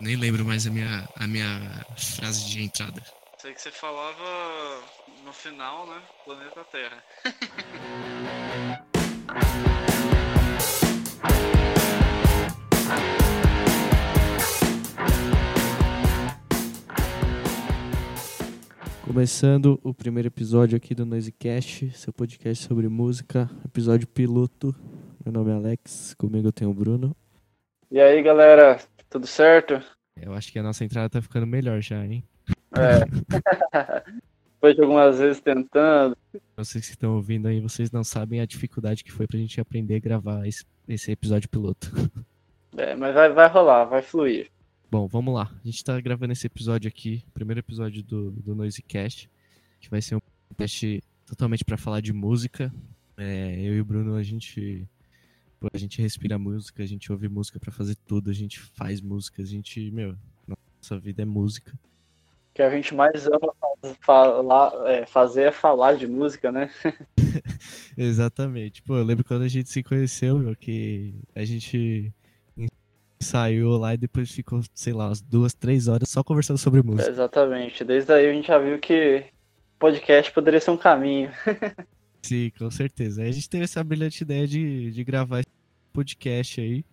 Nem lembro mais a minha, a minha frase de entrada. Sei que você falava no final, né? Planeta Terra. Começando o primeiro episódio aqui do Noisecast, seu podcast sobre música, episódio piloto. Meu nome é Alex, comigo eu tenho o Bruno. E aí, galera, tudo certo? Eu acho que a nossa entrada tá ficando melhor já, hein? É. Depois de algumas vezes tentando. Vocês que estão ouvindo aí, vocês não sabem a dificuldade que foi pra gente aprender a gravar esse, esse episódio piloto. É, mas vai, vai rolar, vai fluir. Bom, vamos lá. A gente tá gravando esse episódio aqui, primeiro episódio do, do Noisecast, que vai ser um teste totalmente para falar de música. É, eu e o Bruno, a gente a gente respira música, a gente ouve música para fazer tudo, a gente faz música, a gente, meu, nossa vida é música. O que a gente mais ama falar, é, fazer é falar de música, né? Exatamente. Pô, eu lembro quando a gente se conheceu, meu, que a gente saiu lá e depois ficou, sei lá, umas duas, três horas só conversando sobre música. Exatamente. Desde aí a gente já viu que podcast poderia ser um caminho. Sim, com certeza. A gente teve essa brilhante ideia de, de gravar esse podcast aí.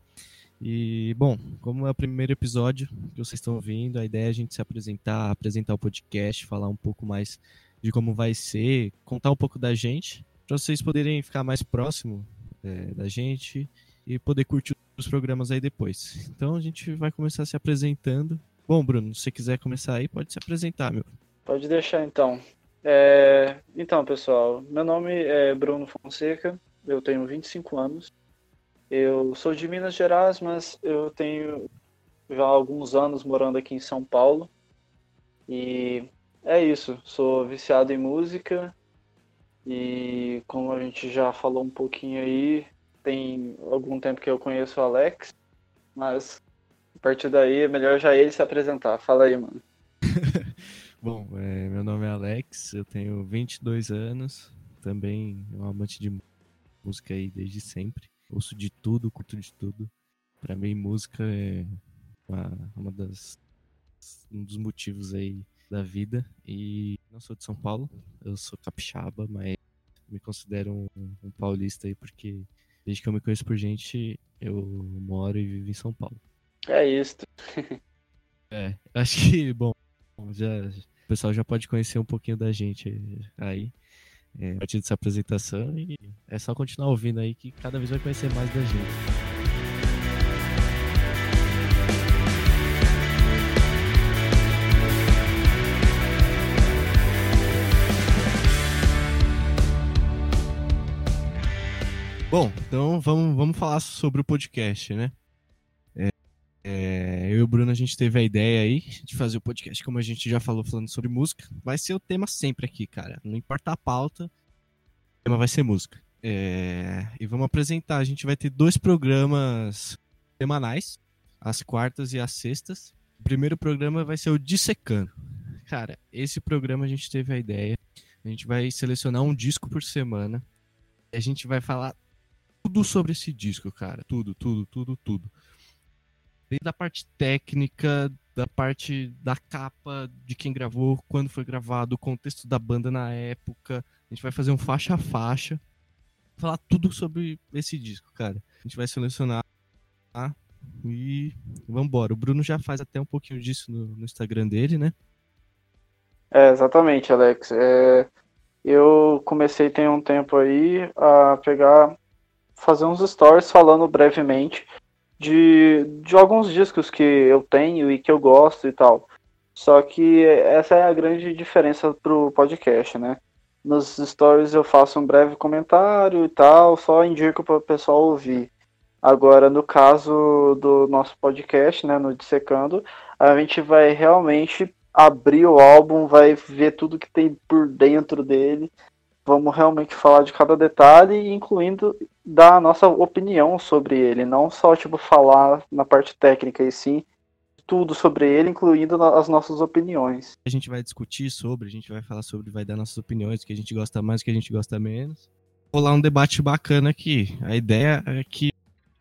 E, bom, como é o primeiro episódio que vocês estão ouvindo, a ideia é a gente se apresentar, apresentar o podcast, falar um pouco mais de como vai ser, contar um pouco da gente, para vocês poderem ficar mais próximo é, da gente e poder curtir os programas aí depois. Então a gente vai começar se apresentando. Bom, Bruno, se você quiser começar aí, pode se apresentar, meu. Pode deixar então. É... Então, pessoal, meu nome é Bruno Fonseca, eu tenho 25 anos. Eu sou de Minas Gerais, mas eu tenho já alguns anos morando aqui em São Paulo. E é isso, sou viciado em música. E como a gente já falou um pouquinho aí, tem algum tempo que eu conheço o Alex, mas a partir daí é melhor já ele se apresentar. Fala aí, mano. Nome é Alex, eu tenho 22 anos, também um amante de música aí desde sempre. Ouço de tudo, curto de tudo. Para mim, música é uma, uma das um dos motivos aí da vida. E não sou de São Paulo, eu sou capixaba, mas me considero um, um paulista aí porque Desde que eu me conheço por gente, eu moro e vivo em São Paulo. É isso. é, acho que, bom, já, o pessoal já pode conhecer um pouquinho da gente aí, é, a partir dessa apresentação, e é só continuar ouvindo aí que cada vez vai conhecer mais da gente. Bom, então vamos, vamos falar sobre o podcast, né? É, eu e o Bruno, a gente teve a ideia aí de fazer o podcast, como a gente já falou, falando sobre música. Vai ser o tema sempre aqui, cara. Não importa a pauta, o tema vai ser música. É, e vamos apresentar. A gente vai ter dois programas semanais, às quartas e às sextas. O primeiro programa vai ser o Dissecando. Cara, esse programa a gente teve a ideia. A gente vai selecionar um disco por semana. A gente vai falar tudo sobre esse disco, cara. Tudo, tudo, tudo, tudo. Desde a parte técnica, da parte da capa, de quem gravou, quando foi gravado, o contexto da banda na época. A gente vai fazer um faixa a faixa. Falar tudo sobre esse disco, cara. A gente vai selecionar tá? e vambora. O Bruno já faz até um pouquinho disso no, no Instagram dele, né? É, exatamente, Alex. É, eu comecei tem um tempo aí a pegar fazer uns stories falando brevemente de, de alguns discos que eu tenho e que eu gosto e tal. Só que essa é a grande diferença pro podcast, né? Nos stories eu faço um breve comentário e tal, só indico para o pessoal ouvir. Agora, no caso do nosso podcast, né, no Dissecando, a gente vai realmente abrir o álbum, vai ver tudo que tem por dentro dele vamos realmente falar de cada detalhe, incluindo dar a nossa opinião sobre ele, não só tipo falar na parte técnica e sim tudo sobre ele, incluindo as nossas opiniões. A gente vai discutir sobre, a gente vai falar sobre, vai dar nossas opiniões, que a gente gosta mais, que a gente gosta menos. Rolar um debate bacana aqui. A ideia é que,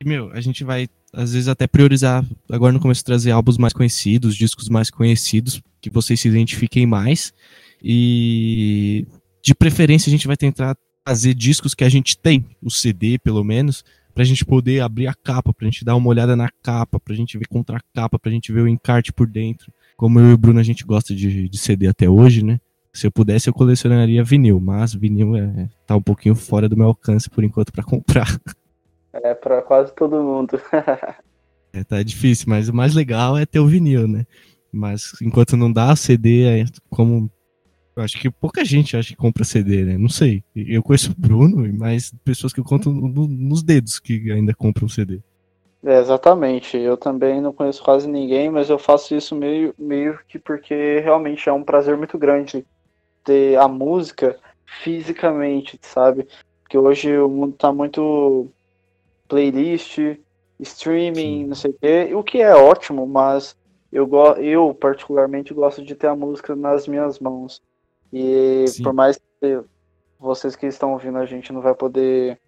meu, a gente vai às vezes até priorizar, agora no começo trazer álbuns mais conhecidos, discos mais conhecidos, que vocês se identifiquem mais. E de preferência a gente vai tentar trazer discos que a gente tem, o CD pelo menos, pra gente poder abrir a capa, pra gente dar uma olhada na capa, pra gente ver contra a capa, pra gente ver o encarte por dentro. Como eu e o Bruno a gente gosta de, de CD até hoje, né? Se eu pudesse, eu colecionaria vinil, mas vinil é, tá um pouquinho fora do meu alcance por enquanto para comprar. É, para quase todo mundo. é, tá difícil, mas o mais legal é ter o vinil, né? Mas enquanto não dá, CD é como. Eu acho que pouca gente acha que compra CD, né? Não sei. Eu conheço o Bruno, mas pessoas que eu conto no, nos dedos que ainda compram CD. É, exatamente. Eu também não conheço quase ninguém, mas eu faço isso meio, meio que porque realmente é um prazer muito grande ter a música fisicamente, sabe? Porque hoje o mundo tá muito playlist, streaming, Sim. não sei o quê, o que é ótimo, mas eu, eu particularmente gosto de ter a música nas minhas mãos. E Sim. por mais que vocês que estão ouvindo a gente não vai poder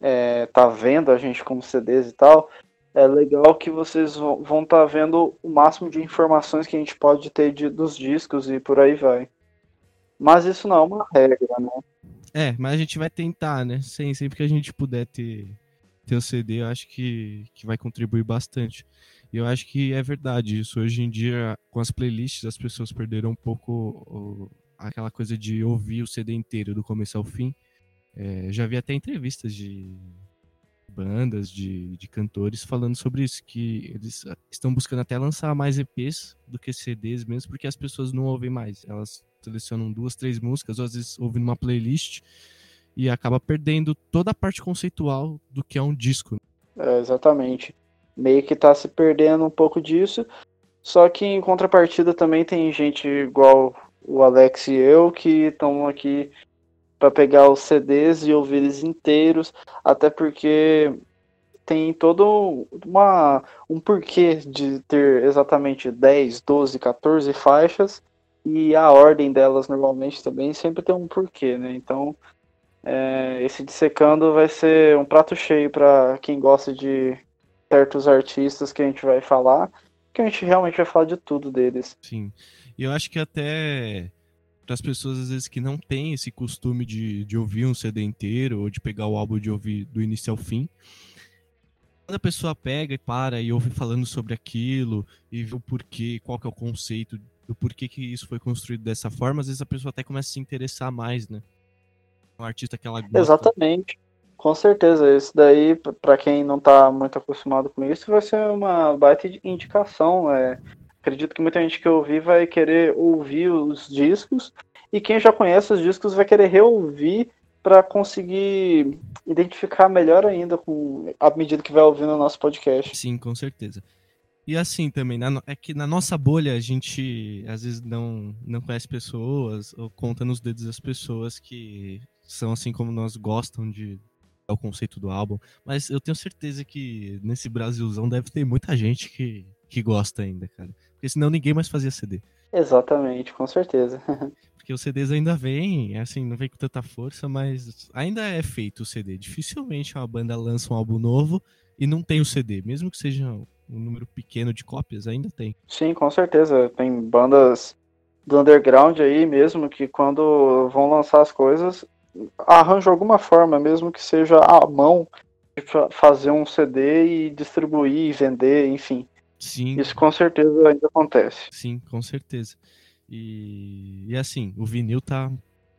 é, tá vendo a gente como CDs e tal, é legal que vocês vão estar tá vendo o máximo de informações que a gente pode ter de, dos discos e por aí vai. Mas isso não é uma regra, né? É, mas a gente vai tentar, né? Sem, sempre que a gente puder ter, ter o CD, eu acho que, que vai contribuir bastante. E eu acho que é verdade isso. Hoje em dia, com as playlists, as pessoas perderam um pouco aquela coisa de ouvir o CD inteiro, do começo ao fim. É, já vi até entrevistas de bandas, de, de cantores falando sobre isso, que eles estão buscando até lançar mais EPs do que CDs mesmo, porque as pessoas não ouvem mais. Elas selecionam duas, três músicas, ou às vezes ouvem numa playlist e acaba perdendo toda a parte conceitual do que é um disco. É, exatamente. Meio que tá se perdendo um pouco disso. Só que em contrapartida também tem gente igual o Alex e eu que estão aqui para pegar os CDs e ouvir eles inteiros, até porque tem todo uma, um porquê de ter exatamente 10, 12, 14 faixas e a ordem delas normalmente também sempre tem um porquê, né? Então, é, esse dissecando vai ser um prato cheio para quem gosta de certos artistas que a gente vai falar, que a gente realmente vai falar de tudo deles. Sim. E eu acho que até para as pessoas às vezes que não têm esse costume de, de ouvir um CD inteiro ou de pegar o álbum de ouvir do início ao fim, quando a pessoa pega e para e ouve falando sobre aquilo e vê o porquê, qual que é o conceito do porquê que isso foi construído dessa forma, às vezes a pessoa até começa a se interessar mais, né? Um artista que ela gosta. Exatamente. Com certeza, isso daí, para quem não tá muito acostumado com isso, vai ser uma baita indicação. É... Acredito que muita gente que ouvir vai querer ouvir os discos, e quem já conhece os discos vai querer reouvir para conseguir identificar melhor ainda com à medida que vai ouvindo o nosso podcast. Sim, com certeza. E assim também, na, é que na nossa bolha a gente às vezes não, não conhece pessoas ou conta nos dedos as pessoas que são assim como nós gostam de é o conceito do álbum, mas eu tenho certeza que nesse Brasilzão deve ter muita gente que, que gosta ainda, cara. Porque senão ninguém mais fazia CD. Exatamente, com certeza. Porque os CDs ainda vêm, assim, não vem com tanta força, mas ainda é feito o CD. Dificilmente uma banda lança um álbum novo e não tem o CD, mesmo que seja um número pequeno de cópias, ainda tem. Sim, com certeza. Tem bandas do underground aí mesmo que quando vão lançar as coisas arranjam alguma forma, mesmo que seja à mão, de fazer um CD e distribuir e vender, enfim. Sim. Isso com certeza ainda acontece. Sim, com certeza. E, e assim, o vinil tá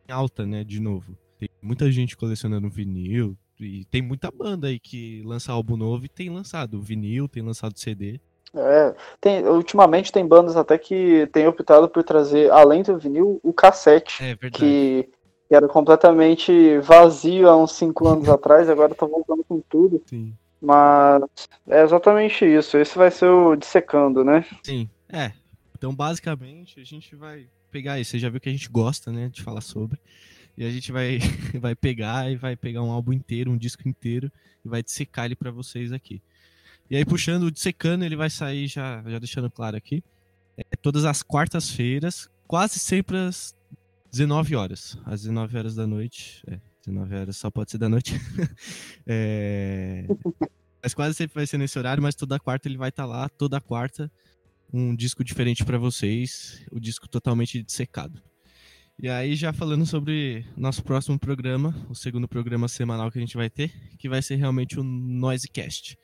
em alta, né, de novo. Tem muita gente colecionando vinil, e tem muita banda aí que lança álbum novo e tem lançado vinil, tem lançado CD. É, tem, ultimamente tem bandas até que tem optado por trazer, além do vinil, o cassete. É verdade. Que, que era completamente vazio há uns 5 anos atrás, agora tá voltando com tudo. Sim. Mas é exatamente isso. Esse vai ser o dissecando, né? Sim, é. Então, basicamente, a gente vai pegar isso. Você já viu que a gente gosta, né, de falar sobre. E a gente vai, vai pegar e vai pegar um álbum inteiro, um disco inteiro, e vai dissecar ele para vocês aqui. E aí, puxando o dissecando, ele vai sair, já, já deixando claro aqui, é, todas as quartas-feiras, quase sempre às 19 horas. Às 19 horas da noite. É, 19 horas só pode ser da noite. é, Mas quase sempre vai ser nesse horário, mas toda quarta ele vai estar lá, toda quarta, um disco diferente para vocês, o disco totalmente dissecado. E aí, já falando sobre nosso próximo programa, o segundo programa semanal que a gente vai ter, que vai ser realmente o Noisecast.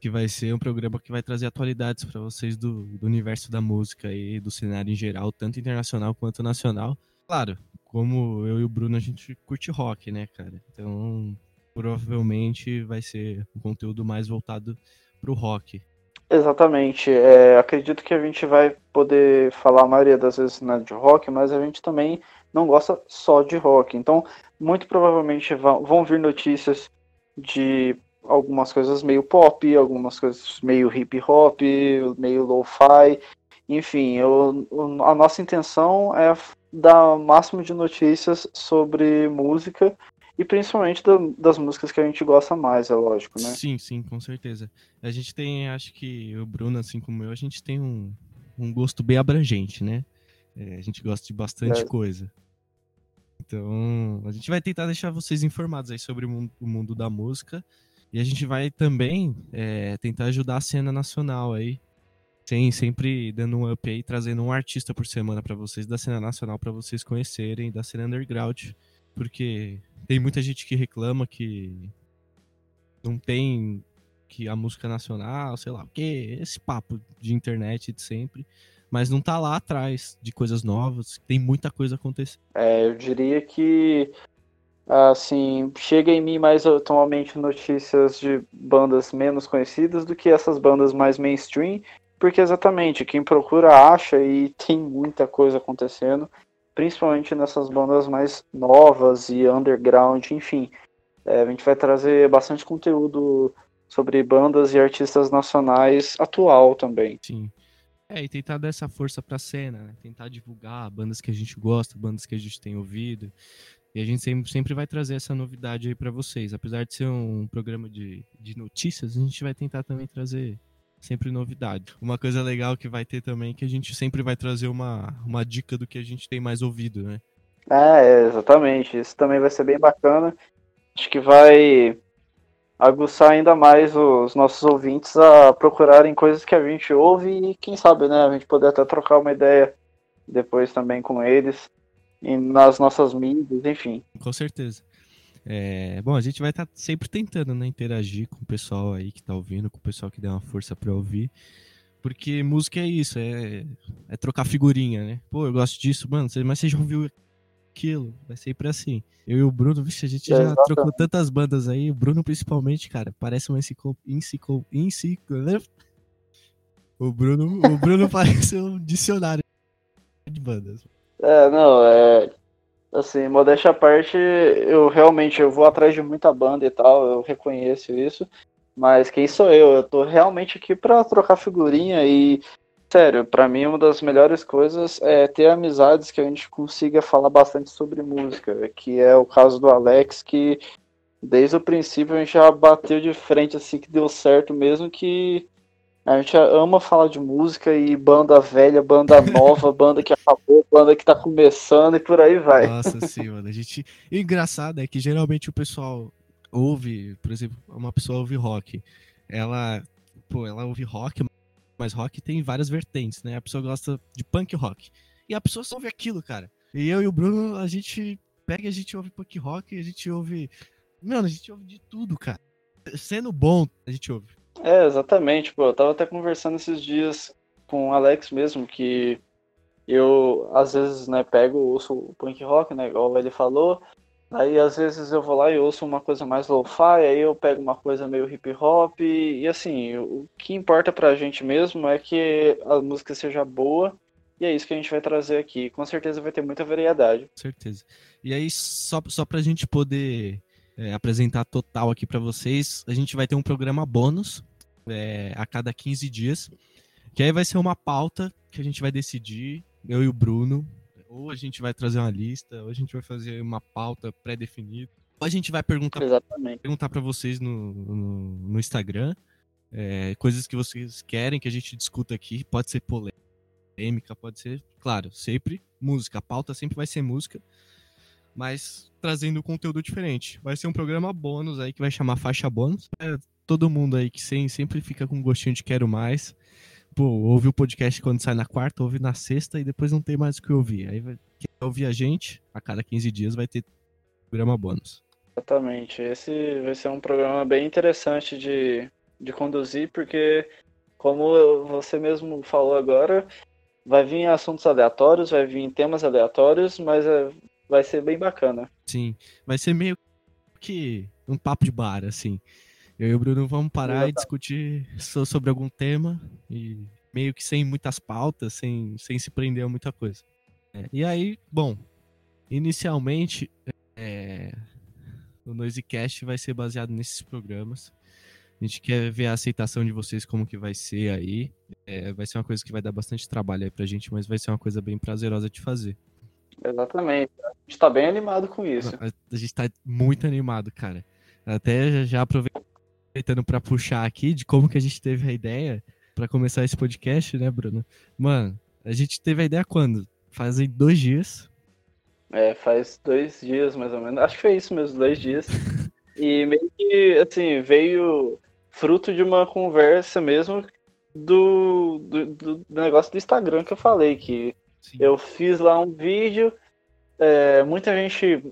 Que vai ser um programa que vai trazer atualidades para vocês do, do, universo da música e do cenário em geral, tanto internacional quanto nacional. Claro, como eu e o Bruno, a gente curte rock, né, cara? Então, provavelmente vai ser um conteúdo mais voltado pro rock. Exatamente. É, acredito que a gente vai poder falar a maioria das vezes né, de rock, mas a gente também não gosta só de rock. Então, muito provavelmente vão vir notícias de algumas coisas meio pop, algumas coisas meio hip hop, meio lo-fi. Enfim, eu, a nossa intenção é dar o máximo de notícias sobre música e principalmente das músicas que a gente gosta mais, é lógico, né? Sim, sim, com certeza. A gente tem, acho que o Bruno, assim como eu, a gente tem um, um gosto bem abrangente, né? É, a gente gosta de bastante é. coisa. Então, a gente vai tentar deixar vocês informados aí sobre o mundo, o mundo da música. E a gente vai também é, tentar ajudar a cena nacional aí. Sem, sempre dando um up aí, trazendo um artista por semana para vocês da cena nacional para vocês conhecerem, da cena underground porque tem muita gente que reclama que não tem que a música nacional, sei lá o que, esse papo de internet de sempre, mas não tá lá atrás de coisas novas, tem muita coisa acontecendo. É, eu diria que assim, chega em mim mais atualmente notícias de bandas menos conhecidas do que essas bandas mais mainstream, porque exatamente quem procura acha e tem muita coisa acontecendo principalmente nessas bandas mais novas e underground, enfim. É, a gente vai trazer bastante conteúdo sobre bandas e artistas nacionais atual também. Sim. É, e tentar dar essa força pra cena, né? Tentar divulgar bandas que a gente gosta, bandas que a gente tem ouvido. E a gente sempre, sempre vai trazer essa novidade aí para vocês. Apesar de ser um programa de, de notícias, a gente vai tentar também trazer sempre novidade. Uma coisa legal que vai ter também é que a gente sempre vai trazer uma, uma dica do que a gente tem mais ouvido, né? É, exatamente. Isso também vai ser bem bacana. Acho que vai aguçar ainda mais os nossos ouvintes a procurarem coisas que a gente ouve e quem sabe, né, a gente poder até trocar uma ideia depois também com eles e nas nossas mídias, enfim. Com certeza. É, bom, a gente vai estar tá sempre tentando né, interagir com o pessoal aí que está ouvindo, com o pessoal que deu uma força para ouvir. Porque música é isso, é, é trocar figurinha, né? Pô, eu gosto disso, mano, mas você já ouviu aquilo? Vai sempre assim. Eu e o Bruno, vixe, a gente é, já exatamente. trocou tantas bandas aí. O Bruno, principalmente, cara, parece uma enciclo... enciclo... enciclo... Né? O Bruno, o Bruno parece um dicionário de bandas. É, não, é. Assim, modéstia à parte, eu realmente eu vou atrás de muita banda e tal, eu reconheço isso. Mas quem sou eu? Eu tô realmente aqui pra trocar figurinha e, sério, para mim uma das melhores coisas é ter amizades que a gente consiga falar bastante sobre música, que é o caso do Alex, que desde o princípio a gente já bateu de frente assim que deu certo mesmo que a gente ama falar de música e banda velha, banda nova, banda que acabou, banda que tá começando e por aí vai. Nossa, sim, mano. A gente... E o engraçado é que geralmente o pessoal ouve, por exemplo, uma pessoa ouve rock. Ela, pô, ela ouve rock, mas rock tem várias vertentes, né? A pessoa gosta de punk rock. E a pessoa só ouve aquilo, cara. E eu e o Bruno, a gente pega e a gente ouve punk rock, a gente ouve. Mano, a gente ouve de tudo, cara. Sendo bom, a gente ouve. É, exatamente, pô. Eu tava até conversando esses dias com o Alex mesmo, que eu às vezes, né, pego, ouço o punk rock, né, igual ele falou. Aí às vezes eu vou lá e ouço uma coisa mais lo-fi, aí eu pego uma coisa meio hip hop, e, e assim, o que importa pra gente mesmo é que a música seja boa, e é isso que a gente vai trazer aqui. Com certeza vai ter muita variedade. Com certeza. E aí, só, só pra gente poder é, apresentar total aqui para vocês, a gente vai ter um programa bônus é, a cada 15 dias, que aí vai ser uma pauta que a gente vai decidir, eu e o Bruno, ou a gente vai trazer uma lista, ou a gente vai fazer uma pauta pré-definida, ou a gente vai perguntar, perguntar para vocês no, no, no Instagram é, coisas que vocês querem que a gente discuta aqui, pode ser polêmica, pode ser, claro, sempre música, a pauta sempre vai ser música, mas trazendo conteúdo diferente. Vai ser um programa bônus aí que vai chamar Faixa Bônus. É, todo mundo aí que sem, sempre fica com gostinho de quero mais. Pô, ouve o podcast quando sai na quarta, ouve na sexta e depois não tem mais o que ouvir. Aí vai, quem ouvir a gente, a cada 15 dias vai ter programa bônus. Exatamente. Esse vai ser um programa bem interessante de, de conduzir, porque, como você mesmo falou agora, vai vir assuntos aleatórios, vai vir temas aleatórios, mas é, vai ser bem bacana. Sim, vai ser meio que um papo de bar, assim. Eu e o Bruno vamos parar Exatamente. e discutir sobre algum tema e meio que sem muitas pautas, sem, sem se prender a muita coisa. É, e aí, bom, inicialmente é, o Noisecast vai ser baseado nesses programas. A gente quer ver a aceitação de vocês, como que vai ser aí. É, vai ser uma coisa que vai dar bastante trabalho aí pra gente, mas vai ser uma coisa bem prazerosa de fazer. Exatamente. A gente tá bem animado com isso. A, a gente tá muito animado, cara. Até já aproveitando para puxar aqui de como que a gente teve a ideia para começar esse podcast, né, Bruno? Mano, a gente teve a ideia quando? Fazem dois dias. É, faz dois dias mais ou menos. Acho que foi isso mesmo, dois dias. E meio que, assim, veio fruto de uma conversa mesmo do, do, do negócio do Instagram que eu falei, que Sim. eu fiz lá um vídeo, é, muita gente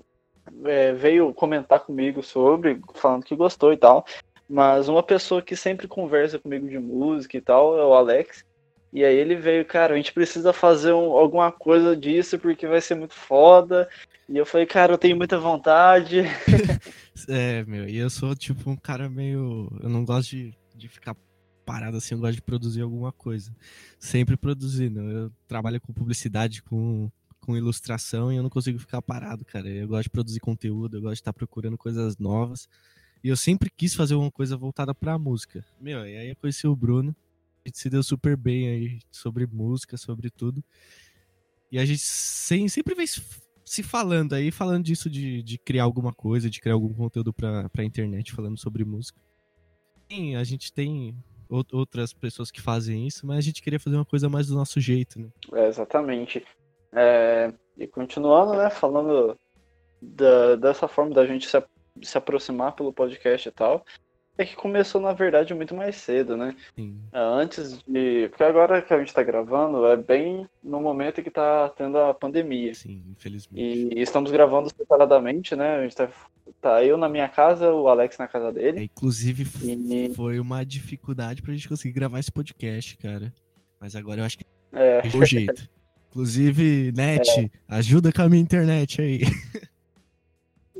é, veio comentar comigo sobre, falando que gostou e tal, mas uma pessoa que sempre conversa comigo de música e tal é o Alex, e aí ele veio, cara, a gente precisa fazer um, alguma coisa disso porque vai ser muito foda. E eu falei, cara, eu tenho muita vontade. é, meu, e eu sou tipo um cara meio. Eu não gosto de, de ficar parado assim, eu gosto de produzir alguma coisa. Sempre produzindo. Eu trabalho com publicidade, com, com ilustração e eu não consigo ficar parado, cara. Eu gosto de produzir conteúdo, eu gosto de estar procurando coisas novas. E eu sempre quis fazer alguma coisa voltada pra música. Meu, e aí eu conheci o Bruno a gente se deu super bem aí sobre música, sobre tudo. E a gente sem, sempre vem se falando aí, falando disso de, de criar alguma coisa, de criar algum conteúdo pra, pra internet falando sobre música. Sim, a gente tem outras pessoas que fazem isso, mas a gente queria fazer uma coisa mais do nosso jeito, né? É, exatamente. É, e continuando, né, falando da, dessa forma da gente se, se aproximar pelo podcast e tal, é que começou, na verdade, muito mais cedo, né? Sim. É, antes de. Porque agora que a gente tá gravando, é bem no momento que tá tendo a pandemia. Sim, infelizmente. E estamos gravando separadamente, né? A gente tá, tá eu na minha casa, o Alex na casa dele. É, inclusive, e... foi uma dificuldade pra gente conseguir gravar esse podcast, cara. Mas agora eu acho que é o jeito. Inclusive, net, é. ajuda com a minha internet aí.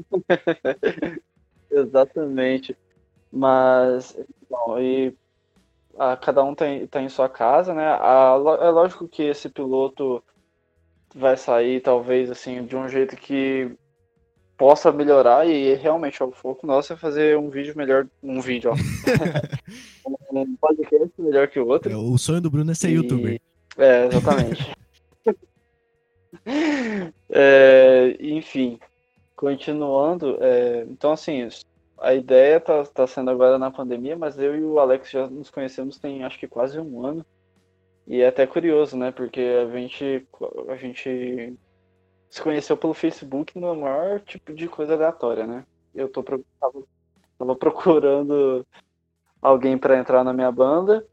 Exatamente. Mas, bom, e a, cada um tem, tá, tá em sua casa, né? A, é lógico que esse piloto vai sair, talvez, assim, de um jeito que possa melhorar e realmente o foco nosso é fazer um vídeo melhor, um vídeo, ó. um podcast melhor que o outro. É, o sonho do Bruno é ser e... youtuber. É, exatamente. é, enfim, continuando, é, então assim, a ideia tá, tá sendo agora na pandemia, mas eu e o Alex já nos conhecemos tem acho que quase um ano. E é até curioso, né? Porque a gente, a gente se conheceu pelo Facebook no maior tipo de coisa aleatória, né? Eu tô, tava, tava procurando alguém para entrar na minha banda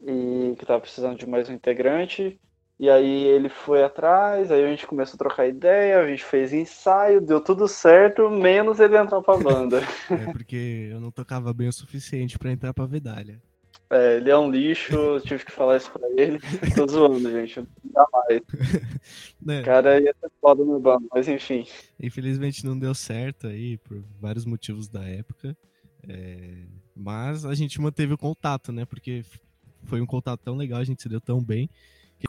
e que tava precisando de mais um integrante. E aí ele foi atrás, aí a gente começou a trocar ideia, a gente fez ensaio, deu tudo certo, menos ele entrar pra banda. é porque eu não tocava bem o suficiente para entrar pra Vedalha. É, ele é um lixo, tive que falar isso pra ele. Tô zoando, gente. Não dá mais. Né? O cara ia ser foda no banco, mas enfim. Infelizmente não deu certo aí, por vários motivos da época. É... Mas a gente manteve o contato, né? Porque foi um contato tão legal, a gente se deu tão bem que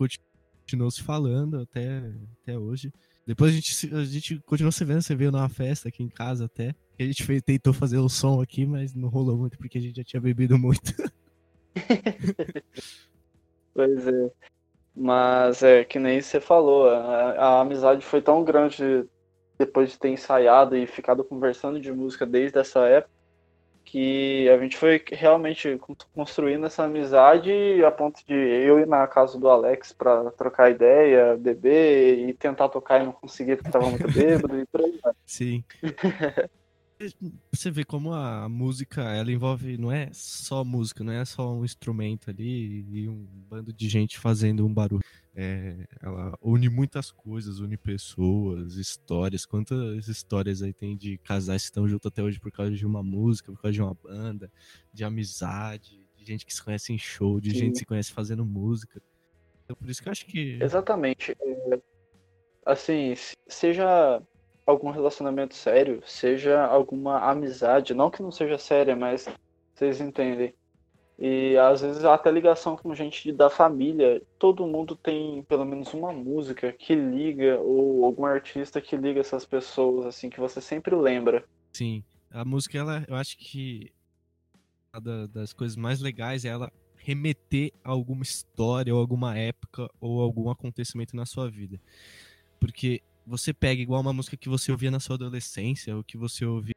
continuou se falando até, até hoje. Depois a gente, a gente continuou se vendo, você veio numa festa aqui em casa até. A gente fez, tentou fazer o som aqui, mas não rolou muito porque a gente já tinha bebido muito. pois é. Mas é que nem você falou, a, a, amizade foi tão grande depois de ter ensaiado e ficado conversando de música desde essa época que a gente foi realmente construindo essa amizade a ponto de eu ir na casa do Alex para trocar ideia, beber e tentar tocar e não conseguir porque estava muito bêbado e por aí vai. Sim. você vê como a música, ela envolve, não é só música, não é só um instrumento ali e um bando de gente fazendo um barulho. É, ela une muitas coisas, une pessoas, histórias. Quantas histórias aí tem de casais que estão juntos até hoje por causa de uma música, por causa de uma banda, de amizade, de gente que se conhece em show, de Sim. gente que se conhece fazendo música. Então, por isso que eu acho que. Exatamente. É, assim, seja algum relacionamento sério, seja alguma amizade, não que não seja séria, mas vocês entendem. E às vezes até ligação com gente da família, todo mundo tem pelo menos uma música que liga, ou algum artista que liga essas pessoas, assim, que você sempre lembra. Sim, a música, ela, eu acho que uma das coisas mais legais é ela remeter a alguma história, ou alguma época, ou algum acontecimento na sua vida. Porque você pega igual uma música que você ouvia na sua adolescência, ou que você ouvia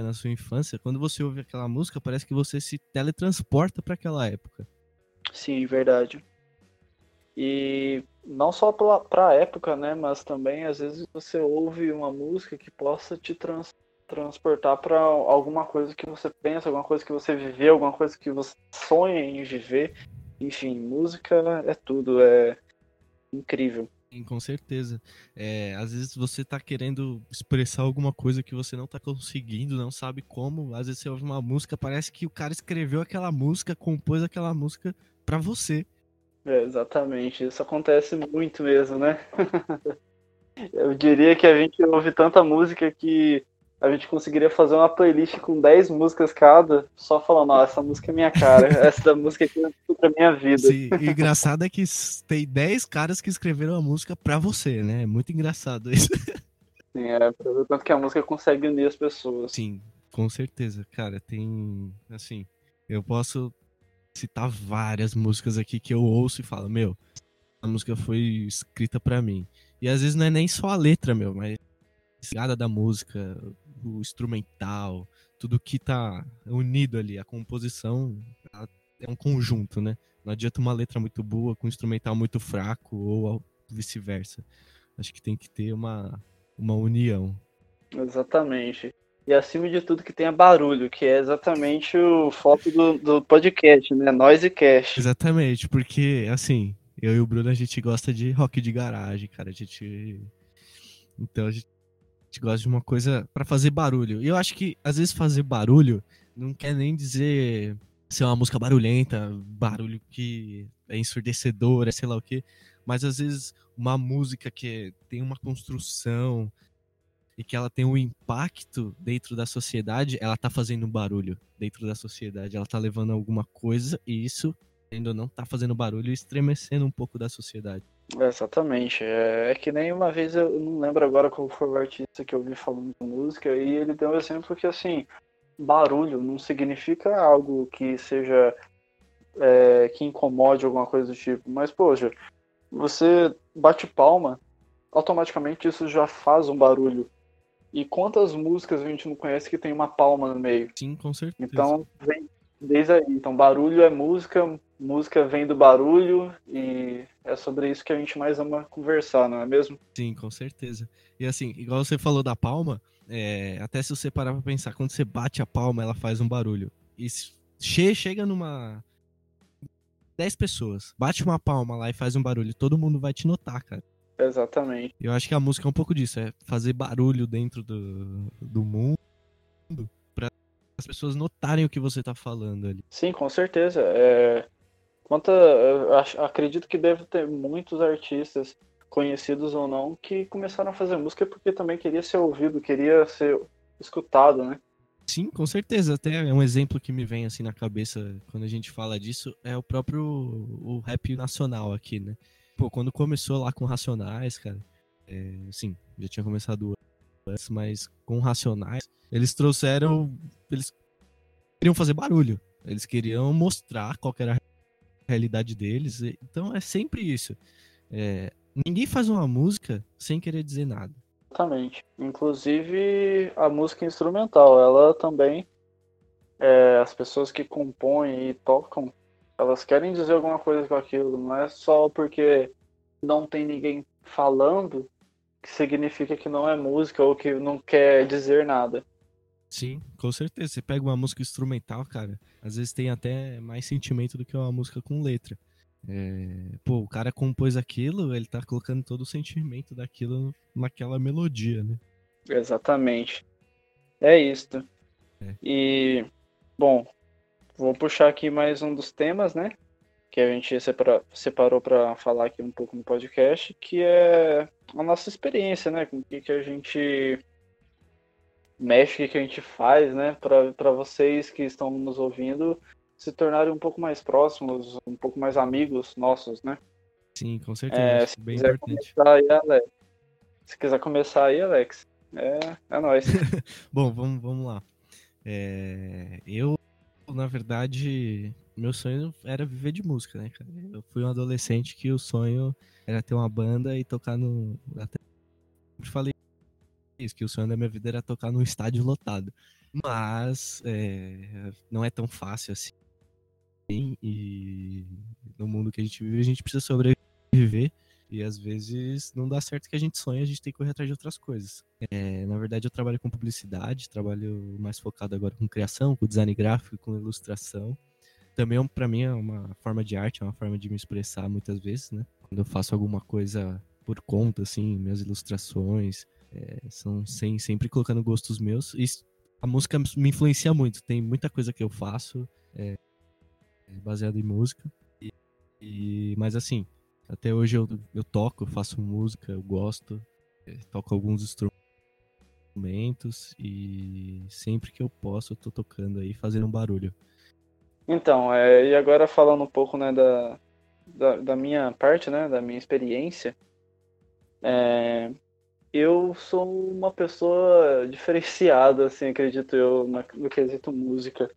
na sua infância, quando você ouve aquela música, parece que você se teletransporta para aquela época. Sim, verdade. E não só para a época, né, mas também às vezes você ouve uma música que possa te trans, transportar para alguma coisa que você pensa, alguma coisa que você viveu, alguma coisa que você sonha em viver. Enfim, música é tudo, é incrível. Com certeza. É, às vezes você tá querendo expressar alguma coisa que você não tá conseguindo, não sabe como. Às vezes você ouve uma música, parece que o cara escreveu aquela música, compôs aquela música para você. É, exatamente. Isso acontece muito mesmo, né? Eu diria que a gente ouve tanta música que a gente conseguiria fazer uma playlist com 10 músicas cada, só falando, ó, essa música é minha cara, essa da música aqui é tudo pra minha vida. Sim, e engraçado é que tem 10 caras que escreveram a música pra você, né? É muito engraçado isso. Sim, é tanto que a música consegue unir as pessoas. Sim, com certeza, cara, tem, assim, eu posso citar várias músicas aqui que eu ouço e falo, meu, a música foi escrita pra mim. E às vezes não é nem só a letra, meu, mas a da música, o instrumental, tudo que tá unido ali, a composição é um conjunto, né? Não adianta uma letra muito boa com um instrumental muito fraco ou vice-versa. Acho que tem que ter uma, uma união. Exatamente. E acima de tudo que tenha barulho, que é exatamente o foco do, do podcast, né? Noise Cast. Exatamente, porque assim, eu e o Bruno a gente gosta de rock de garagem, cara. A gente. Então a gente gente gosta de uma coisa para fazer barulho. E eu acho que, às vezes, fazer barulho não quer nem dizer ser uma música barulhenta, barulho que é ensurdecedor, é sei lá o quê. Mas, às vezes, uma música que tem uma construção e que ela tem um impacto dentro da sociedade, ela tá fazendo barulho dentro da sociedade. Ela tá levando alguma coisa e isso ainda não tá fazendo barulho e estremecendo um pouco da sociedade. Exatamente. É, é, que nem uma vez, eu não lembro agora qual foi o artista que eu vi falando de música, e ele deu um exemplo que, assim, barulho não significa algo que seja. É, que incomode alguma coisa do tipo. Mas, poxa, você bate palma, automaticamente isso já faz um barulho. E quantas músicas a gente não conhece que tem uma palma no meio? Sim, com certeza. Então, vem desde aí. Então, barulho é música, música vem do barulho e é sobre isso que a gente mais ama conversar, não é mesmo? Sim, com certeza. E assim, igual você falou da palma, é, até se você parar pra pensar, quando você bate a palma, ela faz um barulho. E che chega numa. 10 pessoas, bate uma palma lá e faz um barulho, todo mundo vai te notar, cara. Exatamente. Eu acho que a música é um pouco disso, é fazer barulho dentro do, do mundo as pessoas notarem o que você tá falando ali. Sim, com certeza. É... Quanto a... acredito que deve ter muitos artistas, conhecidos ou não, que começaram a fazer música porque também queria ser ouvido, queria ser escutado, né? Sim, com certeza. Até é um exemplo que me vem assim na cabeça quando a gente fala disso é o próprio o rap nacional aqui, né? Pô, quando começou lá com Racionais, cara, é, sim, já tinha começado antes, mas com Racionais, eles trouxeram. Eles queriam fazer barulho. Eles queriam mostrar qual era realidade deles. Então é sempre isso. É, ninguém faz uma música sem querer dizer nada. Exatamente. Inclusive a música instrumental, ela também. É, as pessoas que compõem e tocam, elas querem dizer alguma coisa com aquilo. Não é só porque não tem ninguém falando que significa que não é música ou que não quer dizer nada. Sim, com certeza. Você pega uma música instrumental, cara, às vezes tem até mais sentimento do que uma música com letra. É, pô, o cara compôs aquilo, ele tá colocando todo o sentimento daquilo naquela melodia, né? Exatamente. É isso. É. E, bom, vou puxar aqui mais um dos temas, né? Que a gente separou para falar aqui um pouco no podcast, que é a nossa experiência, né? Com o que, que a gente mexe, que a gente faz, né, para vocês que estão nos ouvindo se tornarem um pouco mais próximos, um pouco mais amigos nossos, né? Sim, com certeza. É, se Bem quiser importante. começar aí, Alex. Se quiser começar aí, Alex, é, é nóis. Bom, vamos, vamos lá. É, eu, na verdade, meu sonho era viver de música, né, cara? Eu fui um adolescente que o sonho era ter uma banda e tocar no. Até falei isso, que o sonho da minha vida era tocar num estádio lotado. Mas é, não é tão fácil assim. E no mundo que a gente vive, a gente precisa sobreviver. E às vezes não dá certo que a gente sonha, a gente tem que correr atrás de outras coisas. É, na verdade, eu trabalho com publicidade, trabalho mais focado agora com criação, com design gráfico, com ilustração. Também, para mim, é uma forma de arte, é uma forma de me expressar muitas vezes, né? Quando eu faço alguma coisa por conta, assim, minhas ilustrações, é, são sem, sempre colocando gostos meus. E a música me influencia muito. Tem muita coisa que eu faço é, é, baseada em música. E, e, mas assim, até hoje eu, eu toco, faço música, eu gosto, é, toco alguns instrumentos e sempre que eu posso eu tô tocando aí, fazendo um barulho. Então, é, e agora falando um pouco né, da, da, da minha parte, né, da minha experiência, é, eu sou uma pessoa diferenciada, assim, acredito eu, no quesito música.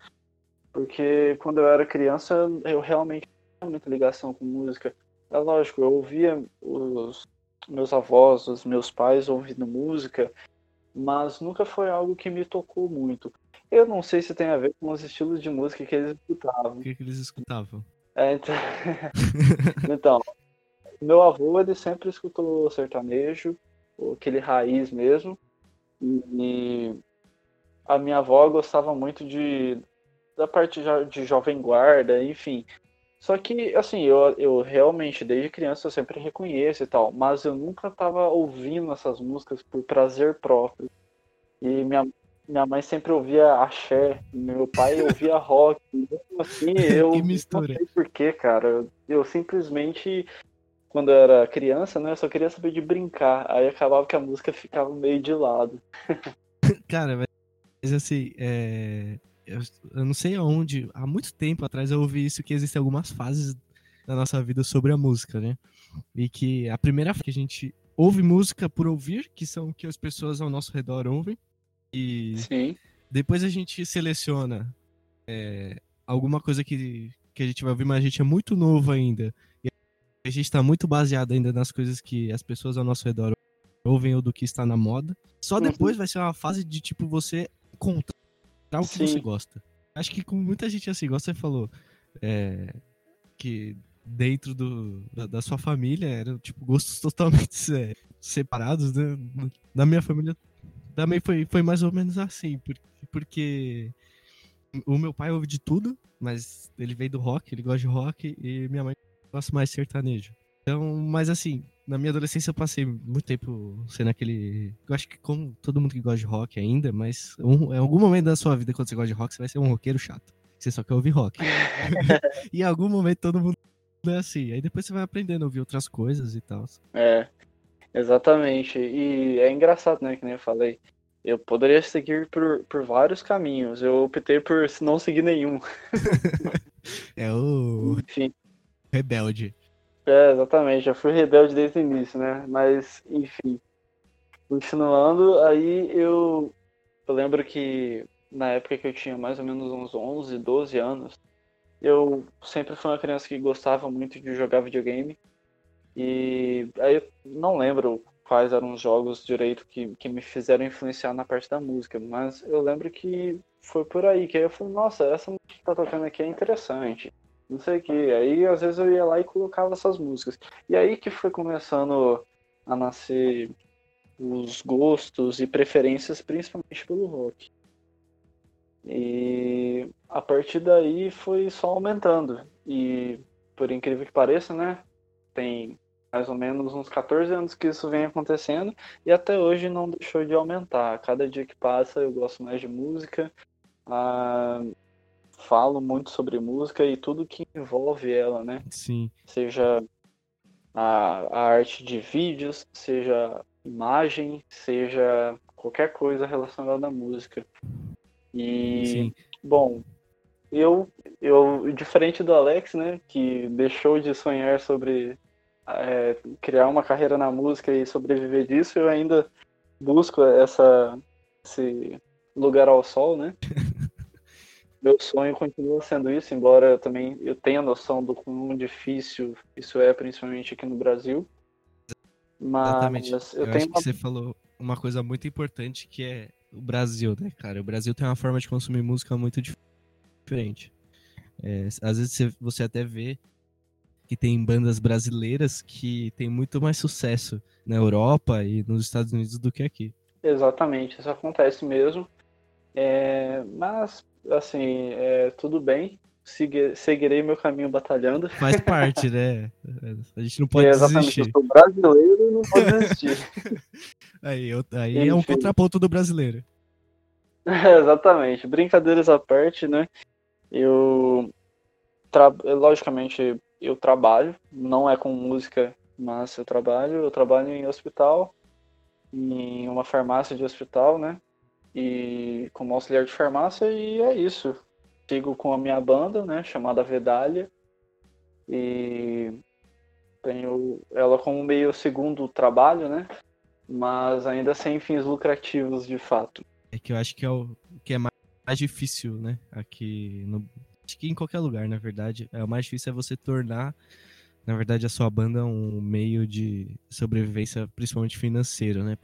Porque quando eu era criança, eu realmente tinha muita ligação com música. É lógico, eu ouvia os meus avós, os meus pais ouvindo música, mas nunca foi algo que me tocou muito. Eu não sei se tem a ver com os estilos de música que eles escutavam. O que, que eles escutavam? É, então... então, meu avô, ele sempre escutou sertanejo, aquele raiz mesmo. E a minha avó gostava muito de da parte de jovem guarda, enfim. Só que, assim, eu, eu realmente, desde criança, eu sempre reconheço e tal, mas eu nunca tava ouvindo essas músicas por prazer próprio. E minha, minha mãe sempre ouvia axé, meu pai ouvia rock. assim, eu não sei porquê, cara. Eu simplesmente quando eu era criança, né, eu só queria saber de brincar. Aí acabava que a música ficava meio de lado. Cara, mas assim, é... eu, eu, não sei aonde, há muito tempo atrás eu ouvi isso, que existem algumas fases da nossa vida sobre a música, né? E que a primeira que a gente ouve música por ouvir, que são que as pessoas ao nosso redor ouvem. E Sim. depois a gente seleciona é, alguma coisa que, que a gente vai ouvir, mas a gente é muito novo ainda a gente está muito baseado ainda nas coisas que as pessoas ao nosso redor ouvem ou do que está na moda. Só uhum. depois uhum. vai ser uma fase de, tipo, você encontrar o que Sim. você gosta. Acho que com muita gente assim, igual você falou, é, que dentro do, da, da, sua família eram, tipo, gostos totalmente é, separados, né? Da minha família também foi, foi mais ou menos assim, porque, porque o meu pai ouve de tudo, mas ele veio do rock, ele gosta de rock, e minha mãe gosto mais sertanejo. Então, mas assim, na minha adolescência eu passei muito tempo sendo aquele. Eu acho que como todo mundo que gosta de rock ainda, mas um, em algum momento da sua vida, quando você gosta de rock, você vai ser um roqueiro chato. Você só quer ouvir rock. e em algum momento todo mundo é assim. Aí depois você vai aprendendo a ouvir outras coisas e tal. É, exatamente. E é engraçado, né? Que nem eu falei. Eu poderia seguir por, por vários caminhos. Eu optei por não seguir nenhum. é o. Enfim rebelde. É, exatamente, já fui rebelde desde o início, né? Mas, enfim. Continuando, aí eu, eu lembro que na época que eu tinha mais ou menos uns 11, 12 anos, eu sempre fui uma criança que gostava muito de jogar videogame. E aí eu não lembro quais eram os jogos direito que, que me fizeram influenciar na parte da música, mas eu lembro que foi por aí, que aí eu falei, nossa, essa música que tá tocando aqui é interessante não sei o que. Aí às vezes eu ia lá e colocava essas músicas. E aí que foi começando a nascer os gostos e preferências, principalmente pelo rock. E a partir daí foi só aumentando. E por incrível que pareça, né? Tem mais ou menos uns 14 anos que isso vem acontecendo e até hoje não deixou de aumentar. Cada dia que passa eu gosto mais de música, ah, falo muito sobre música e tudo que envolve ela, né? Sim. Seja a, a arte de vídeos, seja imagem, seja qualquer coisa relacionada à música. E, Sim. bom, eu, eu, diferente do Alex, né, que deixou de sonhar sobre é, criar uma carreira na música e sobreviver disso, eu ainda busco essa, esse lugar ao sol, né? Meu sonho continua sendo isso, embora eu também eu tenha noção do quão difícil isso é, principalmente aqui no Brasil. Mas Exatamente. eu, Eu, tenho acho uma... que você falou uma coisa muito importante que é o Brasil, né, cara? O Brasil tem uma forma de consumir música muito dif- diferente. É, às vezes você, você até vê que tem bandas brasileiras que tem muito mais sucesso na Europa e nos Estados Unidos do que aqui. Exatamente, isso acontece mesmo. É, mas, assim, é, tudo bem. Seguirei meu caminho batalhando. Faz parte, né? A gente não pode É, exatamente, desistir. eu sou brasileiro e não vou desistir. Aí, eu- aí é um contraponto do brasileiro. É, exatamente. Brincadeiras à parte, né? Eu, tra... logicamente, eu trabalho, não é com música, mas eu trabalho. Eu trabalho em hospital, em uma farmácia de hospital, né? E como auxiliar de farmácia, e é isso. Sigo com a minha banda, né? Chamada Vedalha. E tenho ela como meio segundo trabalho, né? Mas ainda sem fins lucrativos de fato. É que eu acho que é o que é mais difícil, né? Aqui no. Acho que em qualquer lugar, na verdade. É, o mais difícil é você tornar, na verdade, a sua banda um meio de sobrevivência, principalmente financeiro, né?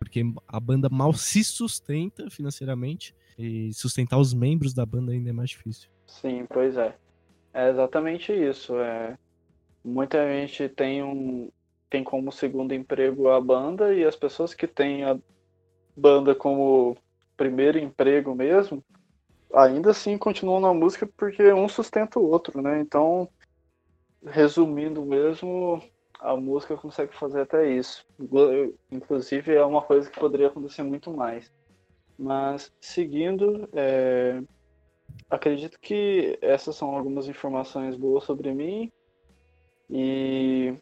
Porque a banda mal se sustenta financeiramente e sustentar os membros da banda ainda é mais difícil. Sim, pois é. É exatamente isso. É... Muita gente tem um tem como segundo emprego a banda e as pessoas que têm a banda como primeiro emprego mesmo, ainda assim continuam na música porque um sustenta o outro, né? Então, resumindo mesmo, a música consegue fazer até isso. Inclu- Inclusive é uma coisa que poderia acontecer muito mais. Mas seguindo, é, acredito que essas são algumas informações boas sobre mim. E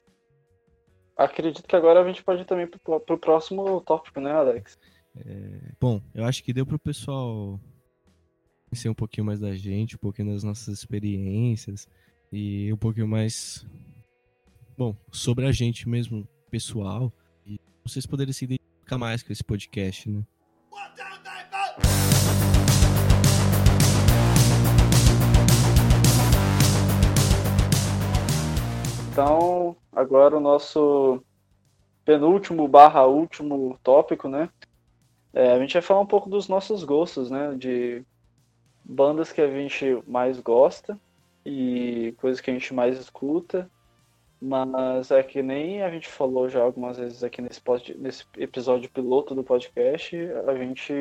acredito que agora a gente pode ir também pro, pro próximo tópico, né, Alex? Bom, eu acho que deu pro pessoal conhecer um pouquinho mais da gente, um pouquinho das nossas experiências e um pouquinho mais, bom, sobre a gente mesmo, pessoal. E vocês poderem se identificar mais com esse podcast, né? Então, agora o nosso penúltimo barra último tópico, né? É, a gente vai falar um pouco dos nossos gostos, né? De bandas que a gente mais gosta e coisas que a gente mais escuta. Mas é que nem a gente falou já algumas vezes aqui nesse, pod- nesse episódio piloto do podcast, a gente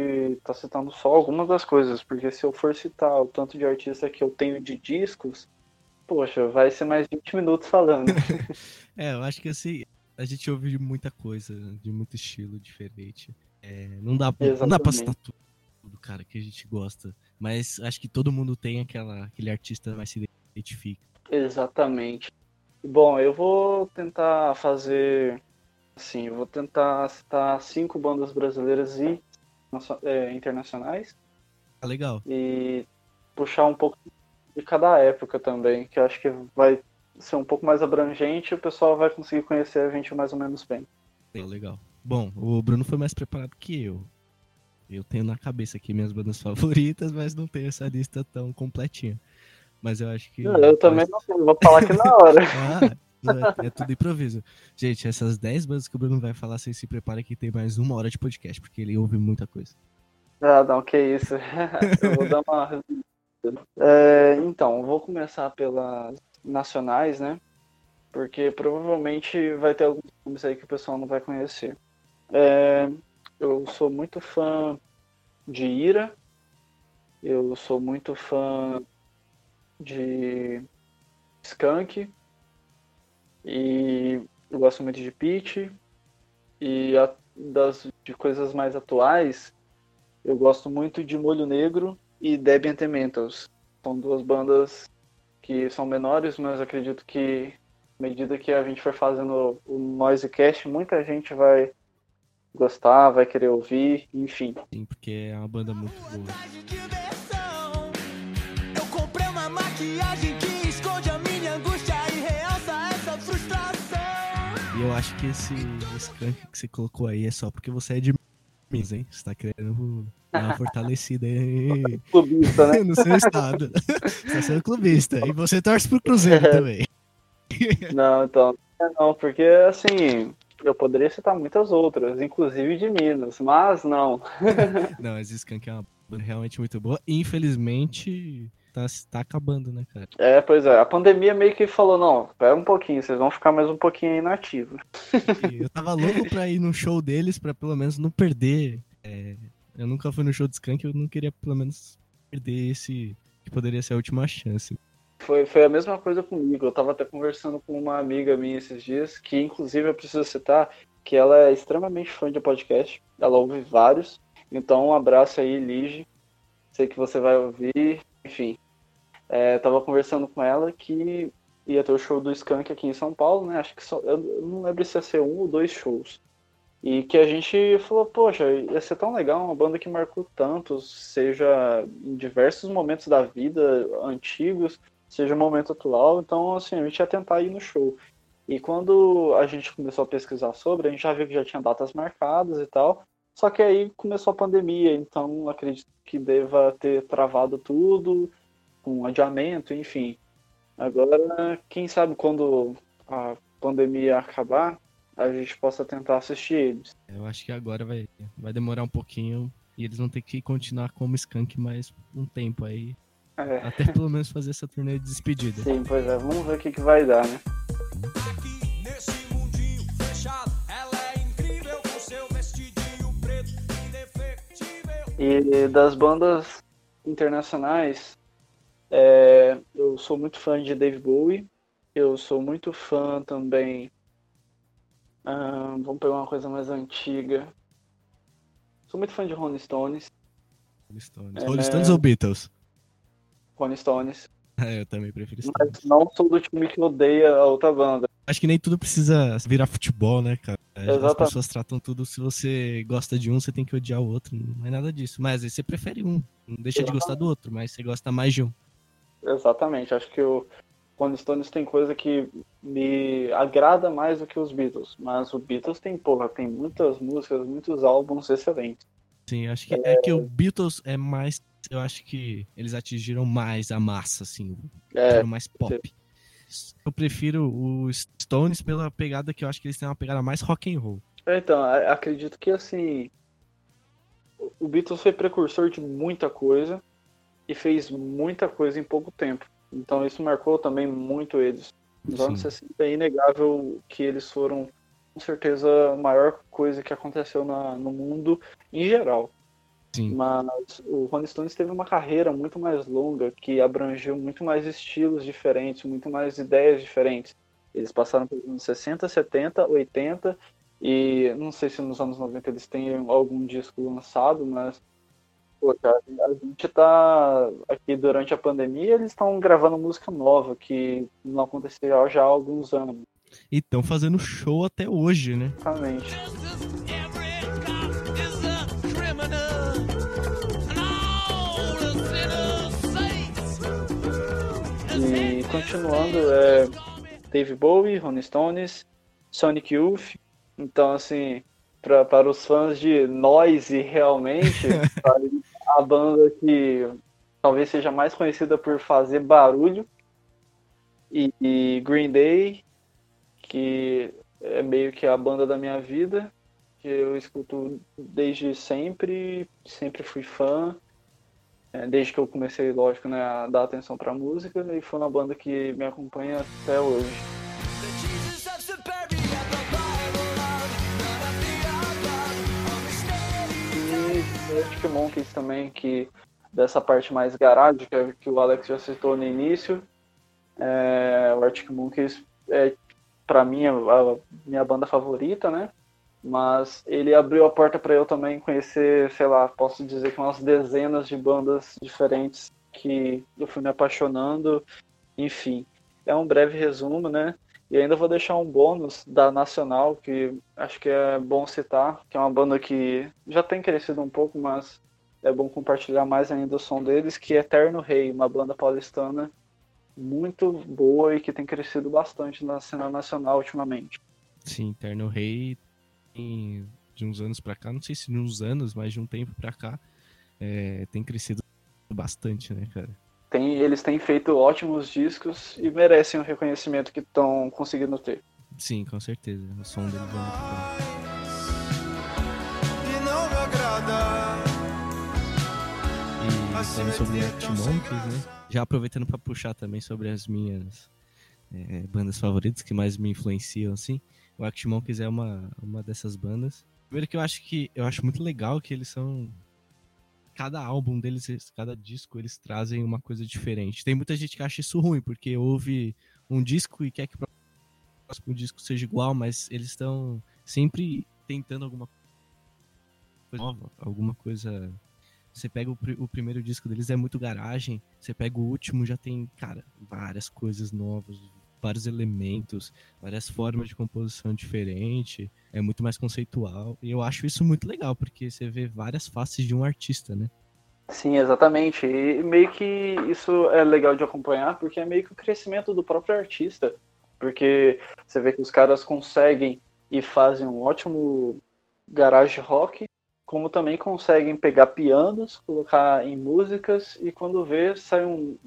tá citando só algumas das coisas, porque se eu for citar o tanto de artista que eu tenho de discos, poxa, vai ser mais 20 minutos falando. É, eu acho que assim, a gente ouve de muita coisa, de muito estilo diferente. É, não, dá, não dá pra citar tudo, cara, que a gente gosta. Mas acho que todo mundo tem aquela, aquele artista que mais se identifica. Exatamente. Bom, eu vou tentar fazer assim, eu vou tentar citar cinco bandas brasileiras e é, internacionais Ah, legal. e puxar um pouco de cada época também, que eu acho que vai ser um pouco mais abrangente e o pessoal vai conseguir conhecer a gente mais ou menos bem. Legal, legal. Bom, o Bruno foi mais preparado que eu. Eu tenho na cabeça aqui minhas bandas favoritas, mas não tenho essa lista tão completinha. Mas eu acho que. Eu também não sei, vou falar aqui na hora. Ah, é, é tudo improviso. Gente, essas 10 bandas que o Bruno vai falar, vocês se preparem que tem mais uma hora de podcast, porque ele ouve muita coisa. Ah, não, que isso. Eu vou dar uma. É, então, vou começar pelas nacionais, né? Porque provavelmente vai ter alguns nomes aí que o pessoal não vai conhecer. É, eu sou muito fã de Ira, Eu sou muito fã de Skunk e eu gosto muito de Peach e a, das de coisas mais atuais eu gosto muito de Molho Negro e Debian Mentals. São duas bandas que são menores, mas acredito que à medida que a gente for fazendo o Noisecast, muita gente vai gostar, vai querer ouvir, enfim. Sim, porque é uma banda muito boa. Maquiagem que esconde a minha angústia e realça essa frustração. E eu acho que esse skunk que você colocou aí é só porque você é de Minas, hein? Você tá querendo dar uma fortalecida aí Clubista, né? no seu estado. Você tá sendo clubista. E você torce pro Cruzeiro também. Não, então, não, porque assim, eu poderia citar muitas outras, inclusive de Minas, mas não. Não, mas Skunk é uma realmente muito boa. E, infelizmente, tá, tá acabando, né, cara? É, pois é, a pandemia meio que falou, não, espera um pouquinho, vocês vão ficar mais um pouquinho aí inativos. E eu tava louco pra ir no show deles, pra pelo menos não perder. é, eu nunca fui no show do Skunk, eu não queria pelo menos perder esse que poderia ser a última chance. Foi, foi a mesma coisa comigo. Eu tava até conversando com uma amiga minha esses dias, que inclusive eu preciso citar que ela é extremamente fã de podcast. Ela ouve vários. Então, um abraço aí, Lige. Sei que você vai ouvir. Enfim, é, tava conversando com ela que ia ter o show do Skank aqui em São Paulo, né? Acho que só, eu não lembro se ia ser um ou dois shows. E que a gente falou, poxa, ia ser tão legal, uma banda que marcou tanto, seja em diversos momentos da vida, antigos, seja o momento atual. Então, assim, a gente ia tentar ir no show. E quando a gente começou a pesquisar sobre, a gente já viu que já tinha datas marcadas e tal. Só que aí começou a pandemia, então acredito que deva ter travado tudo, com adiamento, enfim. Agora, quem sabe quando a pandemia acabar, a gente possa tentar assistir eles. Eu acho que agora vai, vai demorar um pouquinho e eles vão ter que continuar como Skunk mais um tempo aí. É, Até pelo menos fazer essa turnê de despedida. sim, pois é, vamos ver o que, que vai dar, né? Aqui nesse mundinho fechado, ela é incrível com seu vestidinho preto, indefectível. E das bandas internacionais, é, eu sou muito fã de Dave Bowie. Eu sou muito fã também. ah, vamos pegar uma coisa mais antiga. Sou muito fã de Rolling Stones. Rolling Stones. É. Rolling Stones ou Beatles? Rolling Stones. É, eu também prefiro Stones. Mas não sou do time que odeia a outra banda. Acho que nem tudo precisa virar futebol, né, cara? As Exatamente. pessoas tratam tudo, se você gosta de um, você tem que odiar o outro. Não é nada disso. Mas aí você prefere um. Não deixa de gostar do outro, mas você gosta mais de um. Exatamente. Acho que o Rolling Stones tem coisa que me agrada mais do que os Beatles. Mas o Beatles tem, porra, tem muitas músicas, muitos álbuns excelentes. Sim, acho que é que o Beatles é mais. Eu acho que eles atingiram mais a massa, assim. É, mais pop. Eu prefiro os Stones pela pegada que eu acho que eles têm uma pegada mais rock and roll. Então, acredito que assim. O Beatles foi precursor de muita coisa e fez muita coisa em pouco tempo. Então isso marcou também muito eles. Nos anos Sim. 60 é inegável que eles foram, com certeza, a maior coisa que aconteceu na- no mundo em geral. Sim. Mas o Rolling Stones teve uma carreira muito mais longa, que abrangeu muito mais estilos diferentes, muito mais ideias diferentes. Eles passaram pelos anos 60, 70, 80 e não sei se nos anos 90 eles têm algum disco lançado, mas pô, cara, a gente tá aqui durante a pandemia, eles estão gravando música nova, que não acontecia já há alguns anos. E estão fazendo show até hoje, né? Exatamente. E continuando, é Dave Bowie, Rolling Stones, Sonic Youth. Então, assim, pra, para os fãs de Noise, realmente, a banda que talvez seja mais conhecida por fazer barulho. E, e Green Day, que é meio que a banda da minha vida, que eu escuto desde sempre, sempre fui fã. É, desde que eu comecei, lógico, né, a dar atenção pra música, e foi uma banda que me acompanha até hoje. Arctic Monkeys também, que dessa parte mais garage, que, é- que o Alex já citou no início. É, o Arctic Monkeys é, para mim, a, a minha banda favorita, né? Mas ele abriu a porta para eu também conhecer, sei lá, posso dizer que umas dezenas de bandas diferentes que eu fui me apaixonando. Enfim, é um breve resumo, né? E ainda vou deixar um bônus da Nacional, que acho que é bom citar, que é uma banda que já tem crescido um pouco, mas é bom compartilhar mais ainda o som deles, que é Eterno Rei, uma banda paulistana muito boa e que tem crescido bastante na cena nacional ultimamente. Sim, Terno Rei tem de uns anos pra cá, não sei se de uns anos, mas de um tempo pra cá, é, tem crescido bastante, né, cara? Tem, eles têm feito ótimos discos e merecem o reconhecimento que estão conseguindo ter. Sim, com certeza. O som deles é muito bom. E não me agrada. E falando sobre Arctic Monkeys, né? Já aproveitando pra puxar também sobre as minhas é, bandas favoritas que mais me influenciam, assim. O Arctic Monkeys é uma, uma dessas bandas. Primeiro que eu acho que eu acho muito legal que eles são cada álbum deles, eles- cada disco, eles trazem uma coisa diferente. Tem muita gente que acha isso ruim, porque ouve um disco e quer que o próximo disco seja igual, mas eles estão sempre tentando alguma coisa nova, alguma coisa. Você pega o, pri- o primeiro disco deles, é muito garagem. Você pega o último, já tem, cara, várias coisas novas, vários elementos, várias formas de composição diferente. É muito mais conceitual. E eu acho isso muito legal, porque você vê várias faces de um artista, né? Sim, exatamente. E meio que isso é legal de acompanhar, porque é meio que o crescimento do próprio artista. Porque você vê que os caras conseguem e fazem um ótimo garage rock, como também conseguem pegar pianos, colocar em músicas, e quando vê, sai um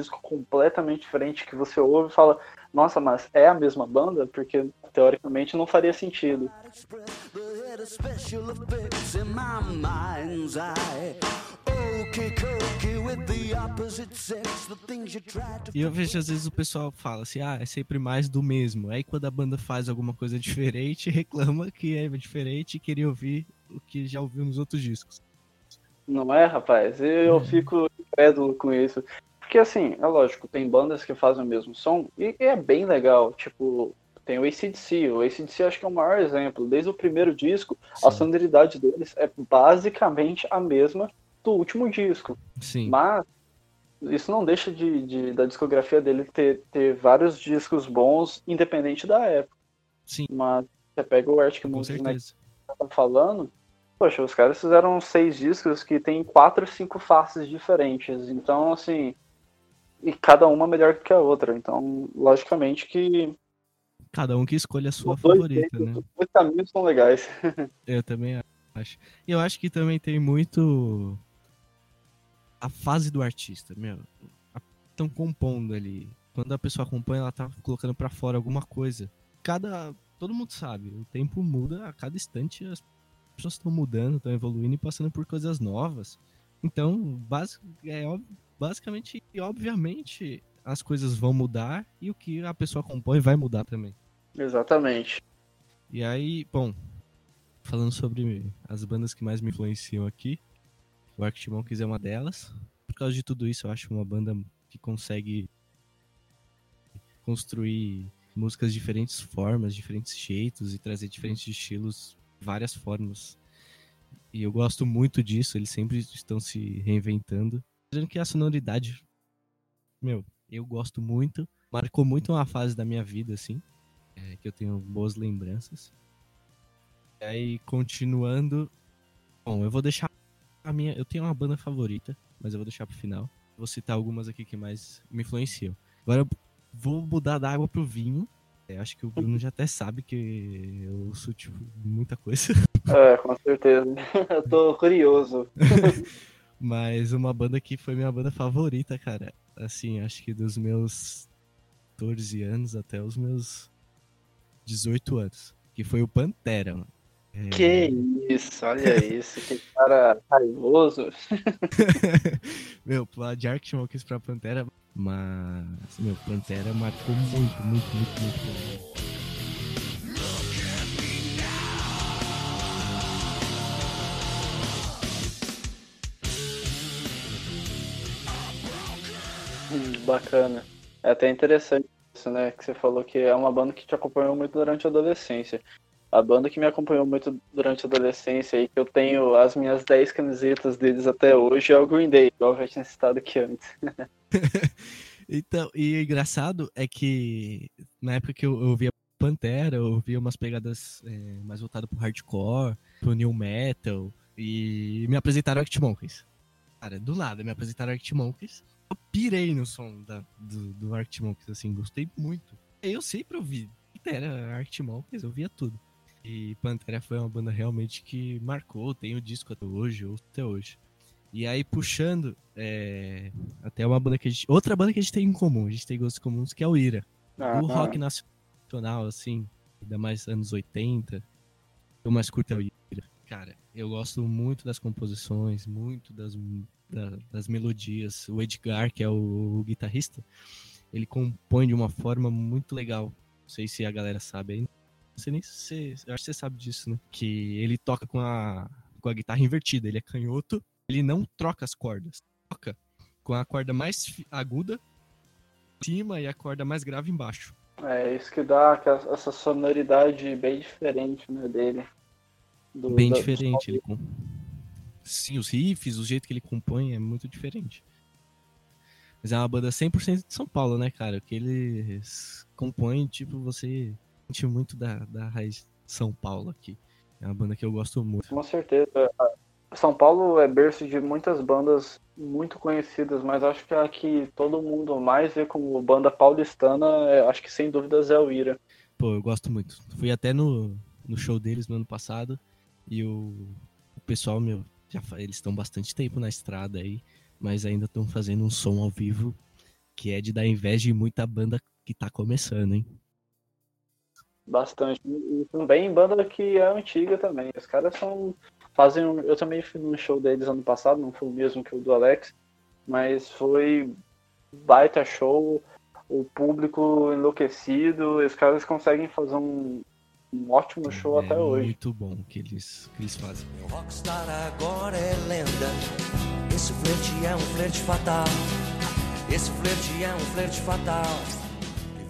disco completamente diferente que você ouve e fala, nossa, mas é a mesma banda? Porque teoricamente não faria sentido. E eu vejo às vezes o pessoal fala assim, ah, é sempre mais do mesmo. Aí quando a banda faz alguma coisa diferente, reclama que é diferente e queria ouvir o que já ouviu nos outros discos. Não é, rapaz? Eu Uhum. fico incrédulo com isso. Porque, assim, é lógico, tem bandas que fazem o mesmo som e é bem legal. Tipo, tem o ACDC. O ACDC acho que é o maior exemplo. Desde o primeiro disco, a Sim. sonoridade deles é basicamente a mesma do último disco. Sim, Mas isso não deixa de, de- da discografia dele ter, ter vários discos bons, independente da época. Sim. Mas você pega o Arctic Monkeys, né, certeza. tá falando, poxa, os caras fizeram seis discos que tem quatro, cinco faces diferentes. Então, assim, e cada uma melhor que a outra. Então, logicamente que Cada um que escolhe a sua dois favorita, né? os dois caminhos são legais. Eu também acho. E eu acho que também tem muito a fase do artista, meu. Estão compondo ali. Quando a pessoa compõe, ela tá colocando pra fora alguma coisa. Cada. Todo mundo sabe, o tempo muda a cada instante, as pessoas estão mudando, estão evoluindo e passando por coisas novas. Então, basi- é, ob- basicamente e obviamente, as coisas vão mudar e o que a pessoa compõe vai mudar também. Exatamente. E aí, bom, falando sobre as bandas que mais me influenciam aqui, o Arctic Monkeys é uma delas. Por causa de tudo isso, eu acho uma banda que consegue construir músicas de diferentes formas, diferentes jeitos e trazer diferentes estilos, várias formas. E eu gosto muito disso, eles sempre estão se reinventando. Dizendo que a sonoridade, meu, eu gosto muito, marcou muito uma fase da minha vida, assim é, que eu tenho boas lembranças. E aí, continuando. Bom, eu vou deixar a minha. Eu tenho uma banda favorita, mas eu vou deixar pro final. Vou citar algumas aqui que mais me influenciam. Agora eu vou mudar da água pro vinho. É, acho que o Bruno já até sabe que eu ouço, tipo, muita coisa. É, com certeza. Eu tô curioso. Mas uma banda que foi minha banda favorita, cara. Assim, acho que dos meus 14 anos até os meus 18 anos. Que foi o Pantera, mano. É, Que isso, olha isso, que cara raivoso. meu, de Arctic pra Pantera. Mas, meu, Pantera marcou muito, muito, muito, muito. pra Bacana. É até interessante isso, né? Que você falou que é uma banda que te acompanhou muito durante a adolescência. A banda que me acompanhou muito durante a adolescência e que eu tenho as minhas 10 camisetas deles até hoje é o Green Day, igual eu já tinha citado aqui antes. Então, e o engraçado é que na época que eu, eu via Pantera, eu via umas pegadas é, mais voltadas pro hardcore, pro new metal, e me apresentaram Arctic Monkeys. Cara, do nada, me apresentaram Arctic Monkeys. Eu pirei no som da, do, do Arctic Monkeys, assim, gostei muito. Eu sempre ouvi Pantera, Arctic Monkeys, eu via tudo. E Pantera foi uma banda realmente que marcou, tem o disco até hoje, ou até hoje. E aí, puxando, é, até uma banda que a gente. Outra banda que a gente tem em comum, a gente tem gostos comuns, que é o Ira. Ah, o rock nacional, assim, ainda mais anos 80, eu mais curto é o Ira. Cara, eu gosto muito das composições, muito das, da- das melodias. O Edgar, que é o, guitarrista, ele compõe de uma forma muito legal. Não sei se a galera sabe aí. Não sei nem se você. Eu acho que você sabe disso, né? Que ele toca com a, com a guitarra invertida. Ele é canhoto, ele não troca as cordas. Toca com a corda mais aguda em cima e a corda mais grave embaixo. É isso que dá essa sonoridade bem diferente né, dele. Do- Bem da- diferente. Ele com... Sim, os riffs, o jeito que ele compõe é muito diferente. Mas é uma banda 100% de São Paulo, né, cara? Que eles compõem, tipo, você sente muito da, da raiz de São Paulo aqui. É uma banda que eu gosto muito. Com certeza. São Paulo é berço de muitas bandas muito conhecidas, mas acho que a que todo mundo mais vê como banda paulistana, é- acho que sem dúvidas é o Ira. Pô, eu gosto muito. Fui até no, no show deles no ano passado e o, o pessoal, meu, já, eles estão bastante tempo na estrada aí, mas ainda estão fazendo um som ao vivo que é de dar inveja de muita banda que tá começando, hein? Bastante. E também banda que é antiga também. Os caras são. Fazem. um- Eu também fui num show deles ano passado, não foi o mesmo que o do Alex, mas foi baita show, o público enlouquecido, os caras conseguem fazer um, um ótimo show é até hoje. muito bom o que eles, que eles fazem. Meu rockstar agora é lenda. Esse flerte é um flerte fatal. Esse flerte é um flerte fatal.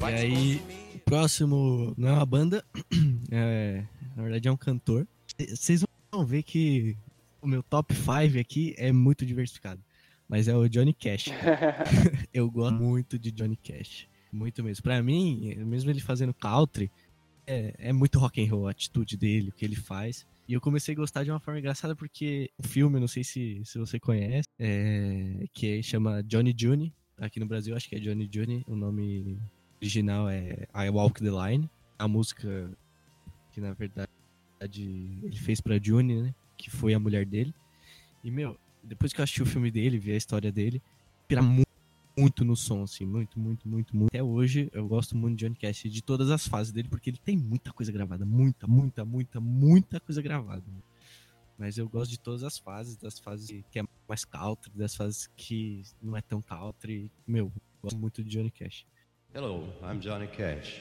E aí, o próximo não é uma banda, é, na verdade é um cantor. Vocês vão ver que o meu top 5 aqui é muito diversificado. Mas é o Johnny Cash. Eu gosto muito de Johnny Cash. Muito mesmo. Pra mim, mesmo ele fazendo country, é, é muito rock and roll a atitude dele, o que ele faz. E eu comecei a gostar de uma forma engraçada porque o filme, não sei se, se você conhece, é, que chama Johnny June. Aqui no Brasil, acho que é Johnny June. O nome original é I Walk the Line. A música que, na verdade, ele fez pra June, né? Que foi a mulher dele. E, meu, depois que eu assisti o filme dele, vi a história dele, pira mu- muito no som, assim, muito, muito, muito, muito. Até hoje eu gosto muito de Johnny Cash, de todas as fases dele, porque ele tem muita coisa gravada, muita, muita, muita, muita coisa gravada. Mas eu gosto de todas as fases, das fases que é mais country, das fases que não é tão country. Meu, gosto muito de Johnny Cash. Hello, I'm Johnny Cash.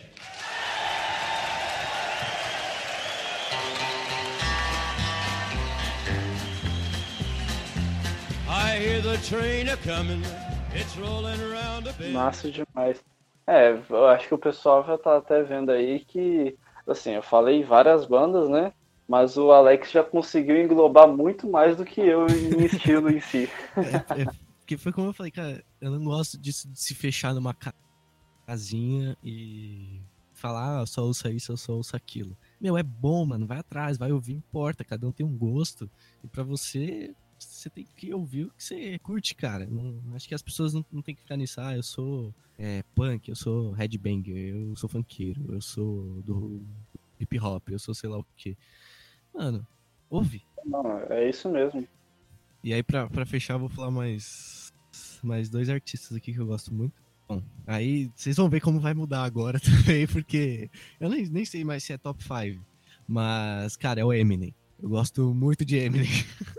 I hear the train a coming. Massa demais. É, eu acho que o pessoal já tá até vendo aí que, assim, eu falei várias bandas, né? Mas o Alex já conseguiu englobar muito mais do que eu em estilo em si. É, é, porque foi como eu falei, cara, eu não gosto disso de se fechar numa ca- casinha e falar, ah, só ouço isso, eu só ouço aquilo. Meu, é bom, mano, vai atrás, vai ouvir, importa, cada um tem um gosto. E pra você, você tem que ouvir o que você curte, cara. Não- acho que as pessoas não, não tem que ficar nisso, ah, eu sou é, punk, eu sou headbanger, eu sou funkeiro, eu sou do hip hop, eu sou sei lá o quê. Mano, ouve. Não, é isso mesmo. E aí, pra, pra fechar, vou falar mais, mais dois artistas aqui que eu gosto muito. Bom, aí vocês vão ver como vai mudar agora também, porque eu nem, nem sei mais se é top 5. Mas, cara, é o Eminem. Eu gosto muito de Eminem.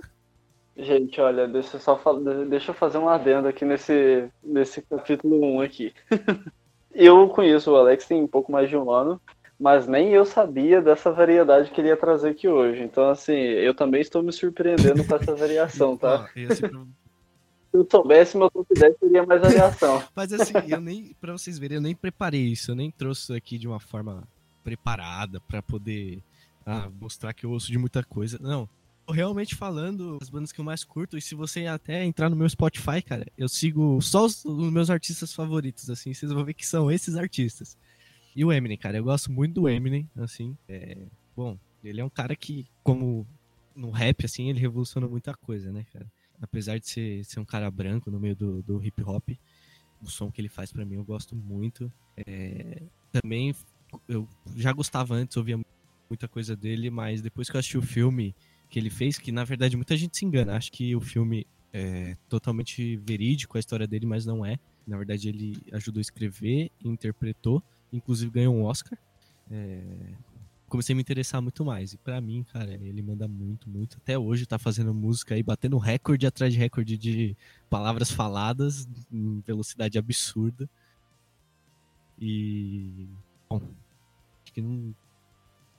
Gente, olha, deixa eu só deixa eu fazer um adendo aqui nesse, nesse capítulo 1 aqui. eu conheço o Alex tem um pouco mais de um ano, mas nem eu sabia dessa variedade que ele ia trazer aqui hoje. Então, assim, eu também estou me surpreendendo com essa variação, tá? Esse Se eu soubesse, meu top 10 seria mais aviação. Mas assim, eu nem, pra vocês verem, eu nem preparei isso, eu nem trouxe isso aqui de uma forma preparada pra poder ah, mostrar que eu ouço de muita coisa. Não. Realmente falando as bandas que eu mais curto, e se você até entrar no meu Spotify, cara, eu sigo só os, os meus artistas favoritos, assim, vocês vão ver que são esses artistas. E o Eminem, cara, eu gosto muito do Eminem, assim, é... Bom, ele é um cara que, como no rap, assim, ele revoluciona muita coisa, né, cara? Apesar de ser, ser um cara branco no meio do, do hip hop, o som que ele faz para mim eu gosto muito. É... Também eu já gostava antes, ouvia muita coisa dele, mas depois que eu assisti o filme que ele fez, que na verdade muita gente se engana, acho que o filme é totalmente verídico a história dele, mas não é. Na verdade, ele ajudou a escrever, interpretou, inclusive ganhou um Oscar. É... Comecei a me interessar muito mais. E para mim, cara, ele manda muito, muito. Até hoje tá fazendo música aí, batendo recorde atrás de recorde de palavras faladas em velocidade absurda. E. Bom, acho que não,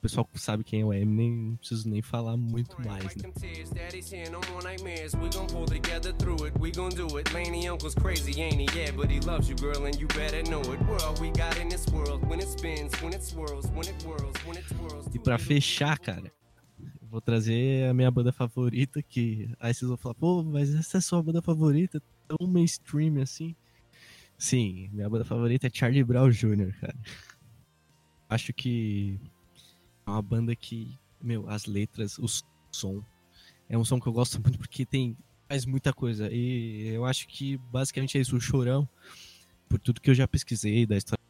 o pessoal sabe quem é o Eminem, não preciso nem falar muito mais, né? E pra fechar, cara, vou trazer a minha banda favorita, que aí vocês vão falar, pô, mas essa é a sua banda favorita? Tão mainstream assim? Sim, minha banda favorita é Charlie Brown Jr., cara. Acho que uma banda que, meu, as letras, o som. É um som que eu gosto muito porque tem faz muita coisa. E eu acho que basicamente é isso. O Chorão, por tudo que eu já pesquisei da história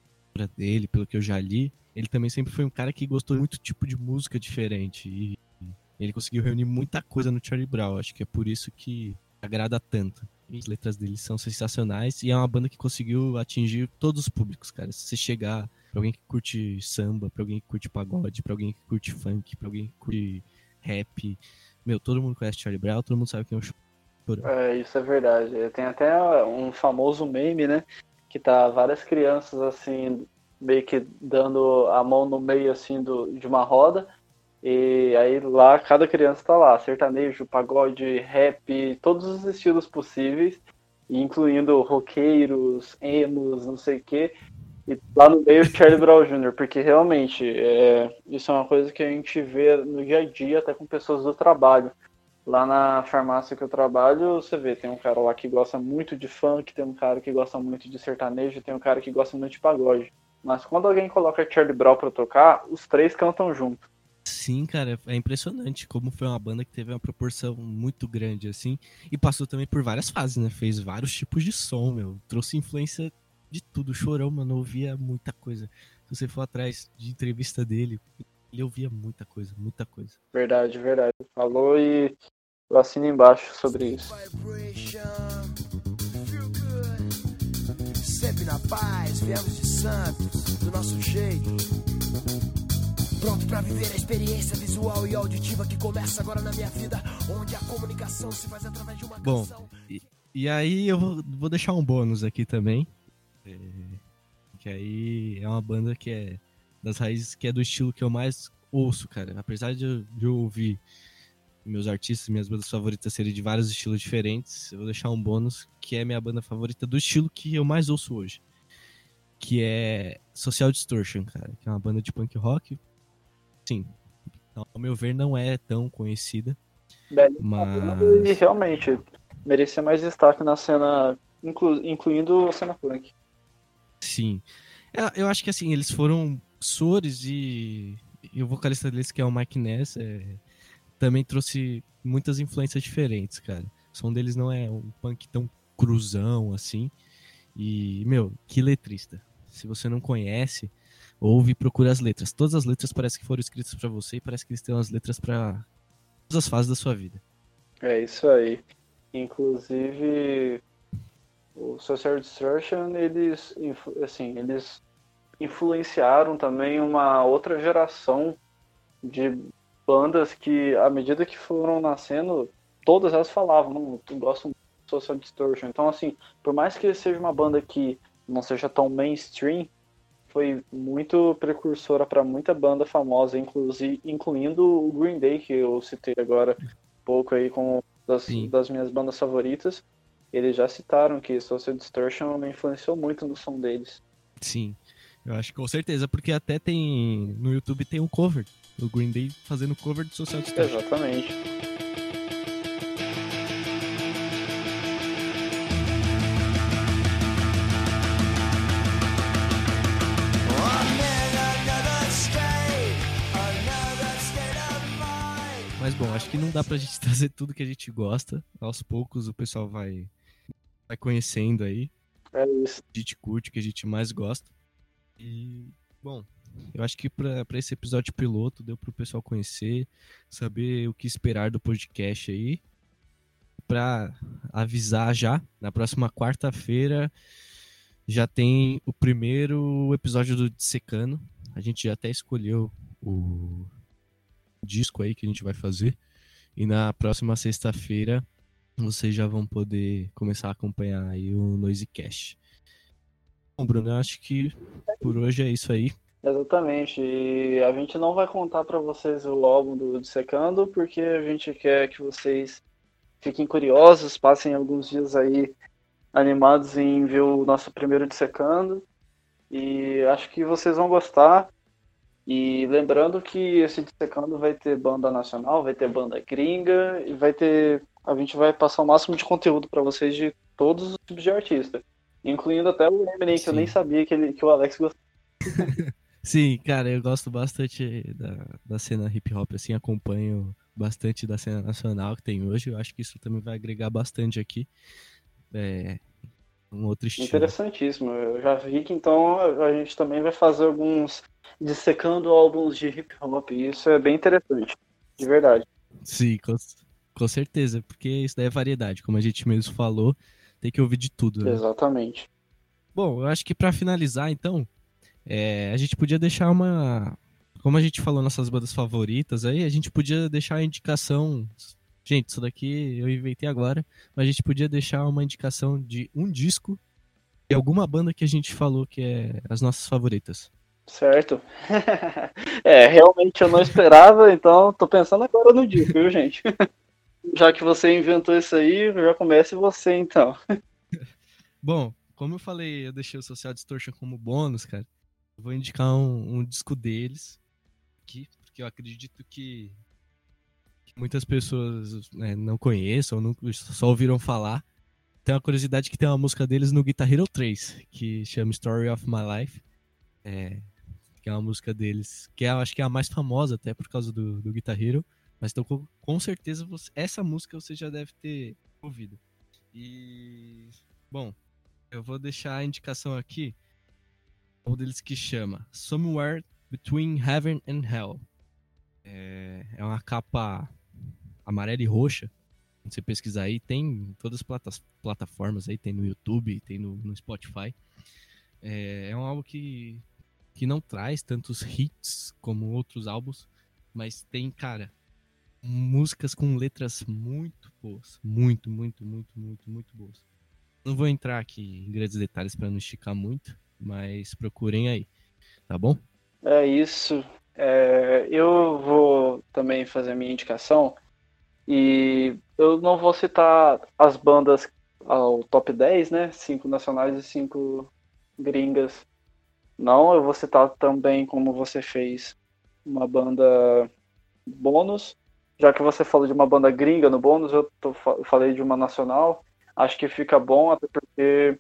dele, pelo que eu já li, ele também sempre foi um cara que gostou de muito tipo de música diferente. E ele conseguiu reunir muita coisa no Charlie Brown. Acho que é por isso que agrada tanto. As letras dele são sensacionais e é uma banda que conseguiu atingir todos os públicos, cara. Se você chegar pra alguém que curte samba, pra alguém que curte pagode, pra alguém que curte funk, pra alguém que curte rap, meu, todo mundo conhece Charlie Brown, todo mundo sabe quem é o Chorão. É, isso é verdade. Tem até um famoso meme, né? Que tá várias crianças assim, meio que dando a mão no meio assim do, de uma roda. E aí lá cada criança tá lá, sertanejo, pagode, rap, todos os estilos possíveis, incluindo roqueiros, emos, não sei o quê. E lá no meio Charlie Brown Jr., porque realmente é, isso é uma coisa que a gente vê no dia a dia, até com pessoas do trabalho. Lá na farmácia que eu trabalho, você vê, tem um cara lá que gosta muito de funk, tem um cara que gosta muito de sertanejo, tem um cara que gosta muito de pagode. Mas quando alguém coloca Charlie Brown pra tocar, os três cantam junto. Sim, cara, é impressionante como foi uma banda que teve uma proporção muito grande, assim, e passou também por várias fases, né? Fez vários tipos de som, meu. Trouxe influência de tudo. Chorão, mano, ouvia muita coisa. Se você for atrás de entrevista dele, ele ouvia muita coisa, muita coisa. Verdade, verdade. Falou e eu assino embaixo sobre isso. Sempre na paz, viemos de Santos, do nosso jeito. Pronto para viver a experiência visual e auditiva que começa agora na minha vida, onde a comunicação se faz através de uma Bom, canção. e, e aí eu vou, deixar um bônus aqui também. É, que aí é uma banda que é das raízes, que é do estilo que eu mais ouço, cara. Apesar de eu, de eu ouvir meus artistas, minhas bandas favoritas serem de vários estilos diferentes, eu vou deixar um bônus que é minha banda favorita do estilo que eu mais ouço hoje. Que é Social Distortion, cara. Que é uma banda de punk rock. Sim, ao meu ver, não é tão conhecida. E Mas. realmente merecia mais destaque na cena, inclu- incluindo a cena punk. Sim. Eu acho que assim, eles foram Sores e, e o vocalista deles, que é o Mike Ness, é, também trouxe muitas influências diferentes, cara. O som deles não é um punk tão cruzão assim. E, meu, que letrista. Se você não conhece, ouve e procura as letras. Todas as letras parecem que foram escritas pra você e parece que eles têm umas letras pra todas as fases da sua vida. É isso aí. Inclusive, o Social Destruction, eles, assim, eles influenciaram também uma outra geração de bandas que, à medida que foram nascendo, todas elas falavam, não, eu gosto muito do Social Distortion. Então, assim, por mais que seja uma banda que não seja tão mainstream, foi muito precursora para muita banda famosa, inclusive, incluindo o Green Day, que eu citei agora há pouco aí como das, Sim. das minhas bandas favoritas. eles já citaram que Social Distortion influenciou muito no som deles. Sim, eu acho que com certeza, porque até tem. No YouTube tem um cover. O Green Day fazendo cover de Social Distortion. Exatamente. Mas bom, acho que não dá pra gente trazer tudo que a gente gosta. Aos poucos o pessoal vai, vai conhecendo aí. É isso. A gente curte, o que a gente mais gosta. E, bom, eu acho que pra pra esse episódio piloto deu pro pessoal conhecer, saber o que esperar do podcast aí. Pra avisar já, na próxima quarta-feira já tem o primeiro episódio do Dissecano. A gente já até escolheu o disco aí que a gente vai fazer. E na próxima sexta-feira vocês já vão poder começar a acompanhar aí o Noisecast. Bom, Bruno, acho que por hoje é isso aí. Exatamente. E a gente não vai contar pra vocês o álbum do Dissecando, porque a gente quer que vocês fiquem curiosos, passem alguns dias aí animados em ver o nosso primeiro Dissecando. E acho que vocês vão gostar. E lembrando que esse Dissecando vai ter banda nacional, vai ter banda gringa e vai ter. A gente vai passar o máximo de conteúdo pra vocês de todos os tipos de artista. Incluindo até o Eminem, que eu nem sabia que, ele, que o Alex gostava. Sim, cara, eu gosto bastante da, da cena hip hop, assim, acompanho bastante da cena nacional que tem hoje. Eu acho que isso também vai agregar bastante aqui. É, um outro estilo. Interessantíssimo. Eu já vi que então a gente também vai fazer alguns dissecando álbuns de hip hop. E isso é bem interessante. De verdade. Sim, com, com certeza, porque isso daí é variedade, como a gente mesmo falou, tem que ouvir de tudo. Né? Exatamente. Bom, eu acho que pra finalizar, então, é, a gente podia deixar uma. Como a gente falou nossas bandas favoritas aí, a gente podia deixar a indicação. Gente, isso daqui eu inventei agora, mas a gente podia deixar uma indicação de um disco de alguma banda que a gente falou que é as nossas favoritas. Certo. é, realmente eu não esperava, então tô pensando agora no disco, viu, gente? já que você inventou isso aí, já comece você então. Bom, como eu falei, eu deixei o Social Distortion como bônus, cara. Eu vou indicar um, um disco deles aqui, porque eu acredito que, muitas pessoas né, não conheçam, não, só ouviram falar. Tem uma curiosidade que tem uma música deles no Guitar Hero 3, que chama Story of My Life. É, que é uma música deles, que eu acho que é a mais famosa até por causa do, do Guitar Hero. Mas então, com, com certeza você- essa música você já deve ter ouvido. E. Bom, eu vou deixar a indicação aqui. Um deles que chama Somewhere Between Heaven and Hell. É, é uma capa amarela e roxa. Você pesquisar aí, tem em todas as plata- plataformas aí, tem no YouTube, tem no, no Spotify. É, é um álbum que, que não traz tantos hits como outros álbuns, mas tem, cara, músicas com letras muito boas. Muito, muito, muito, muito, muito boas. Não vou entrar aqui em grandes detalhes para não esticar muito, mas procurem aí, tá bom? É isso. É, eu vou também fazer a minha indicação. E eu não vou citar as bandas ao top 10, né? Cinco nacionais e cinco gringas. Não, eu vou citar também, como você fez, uma banda bônus. Já que você falou de uma banda gringa no bônus, eu, tô eu falei de uma nacional. Acho que fica bom, até porque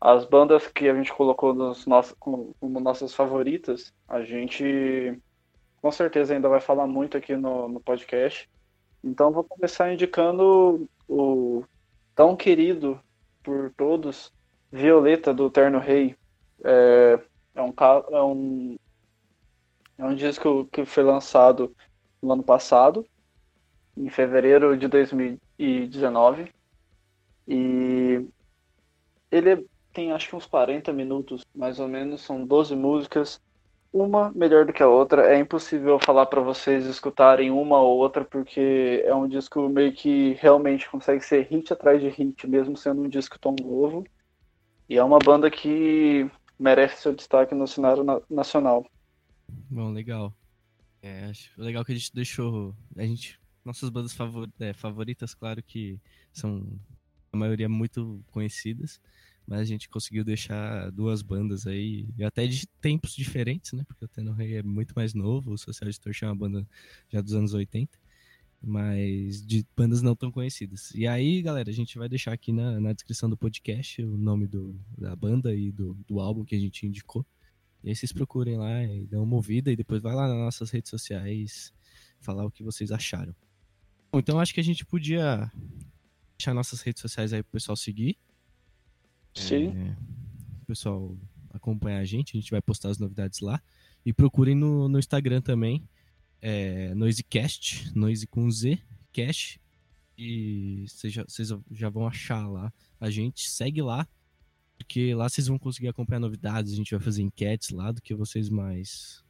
as bandas que a gente colocou nos nossos, como nossas favoritas, a gente com certeza ainda vai falar muito aqui no, no podcast. Então vou começar indicando o tão querido por todos, Violeta do Terno Rei. É, é, um, é, um, é um disco que foi lançado no ano passado, em fevereiro de 2019. E ele tem acho que uns 40 minutos, mais ou menos, são 12 músicas, uma melhor do que a outra. É impossível falar para vocês escutarem uma ou outra, porque é um disco meio que realmente consegue ser hit atrás de hit, mesmo sendo um disco tão novo. E é uma banda que merece seu destaque no cenário na- nacional. Bom, legal. É, acho legal que a gente deixou. A gente. Nossas bandas favor- é, favoritas, claro que são a maioria muito conhecidas, mas a gente conseguiu deixar duas bandas aí, até de tempos diferentes, né? Porque o Tenor Rei é muito mais novo, o Social Distortion é uma banda já dos anos 80, mas de bandas não tão conhecidas. E aí, galera, a gente vai deixar aqui na, na descrição do podcast o nome do, da banda e do, do álbum que a gente indicou. E aí vocês procurem lá e dão uma ouvida e depois vai lá nas nossas redes sociais falar o que vocês acharam. Bom, então acho que a gente podia deixar nossas redes sociais aí pro pessoal seguir. Sim. É, pessoal acompanhar a gente, a gente vai postar as novidades lá. E procurem no, no Instagram também, é, NoiseCast, Noise com Z, Cast. E vocês já, vocês já vão achar lá a gente. Segue lá, porque lá vocês vão conseguir acompanhar novidades. A gente vai fazer enquetes lá do que vocês mais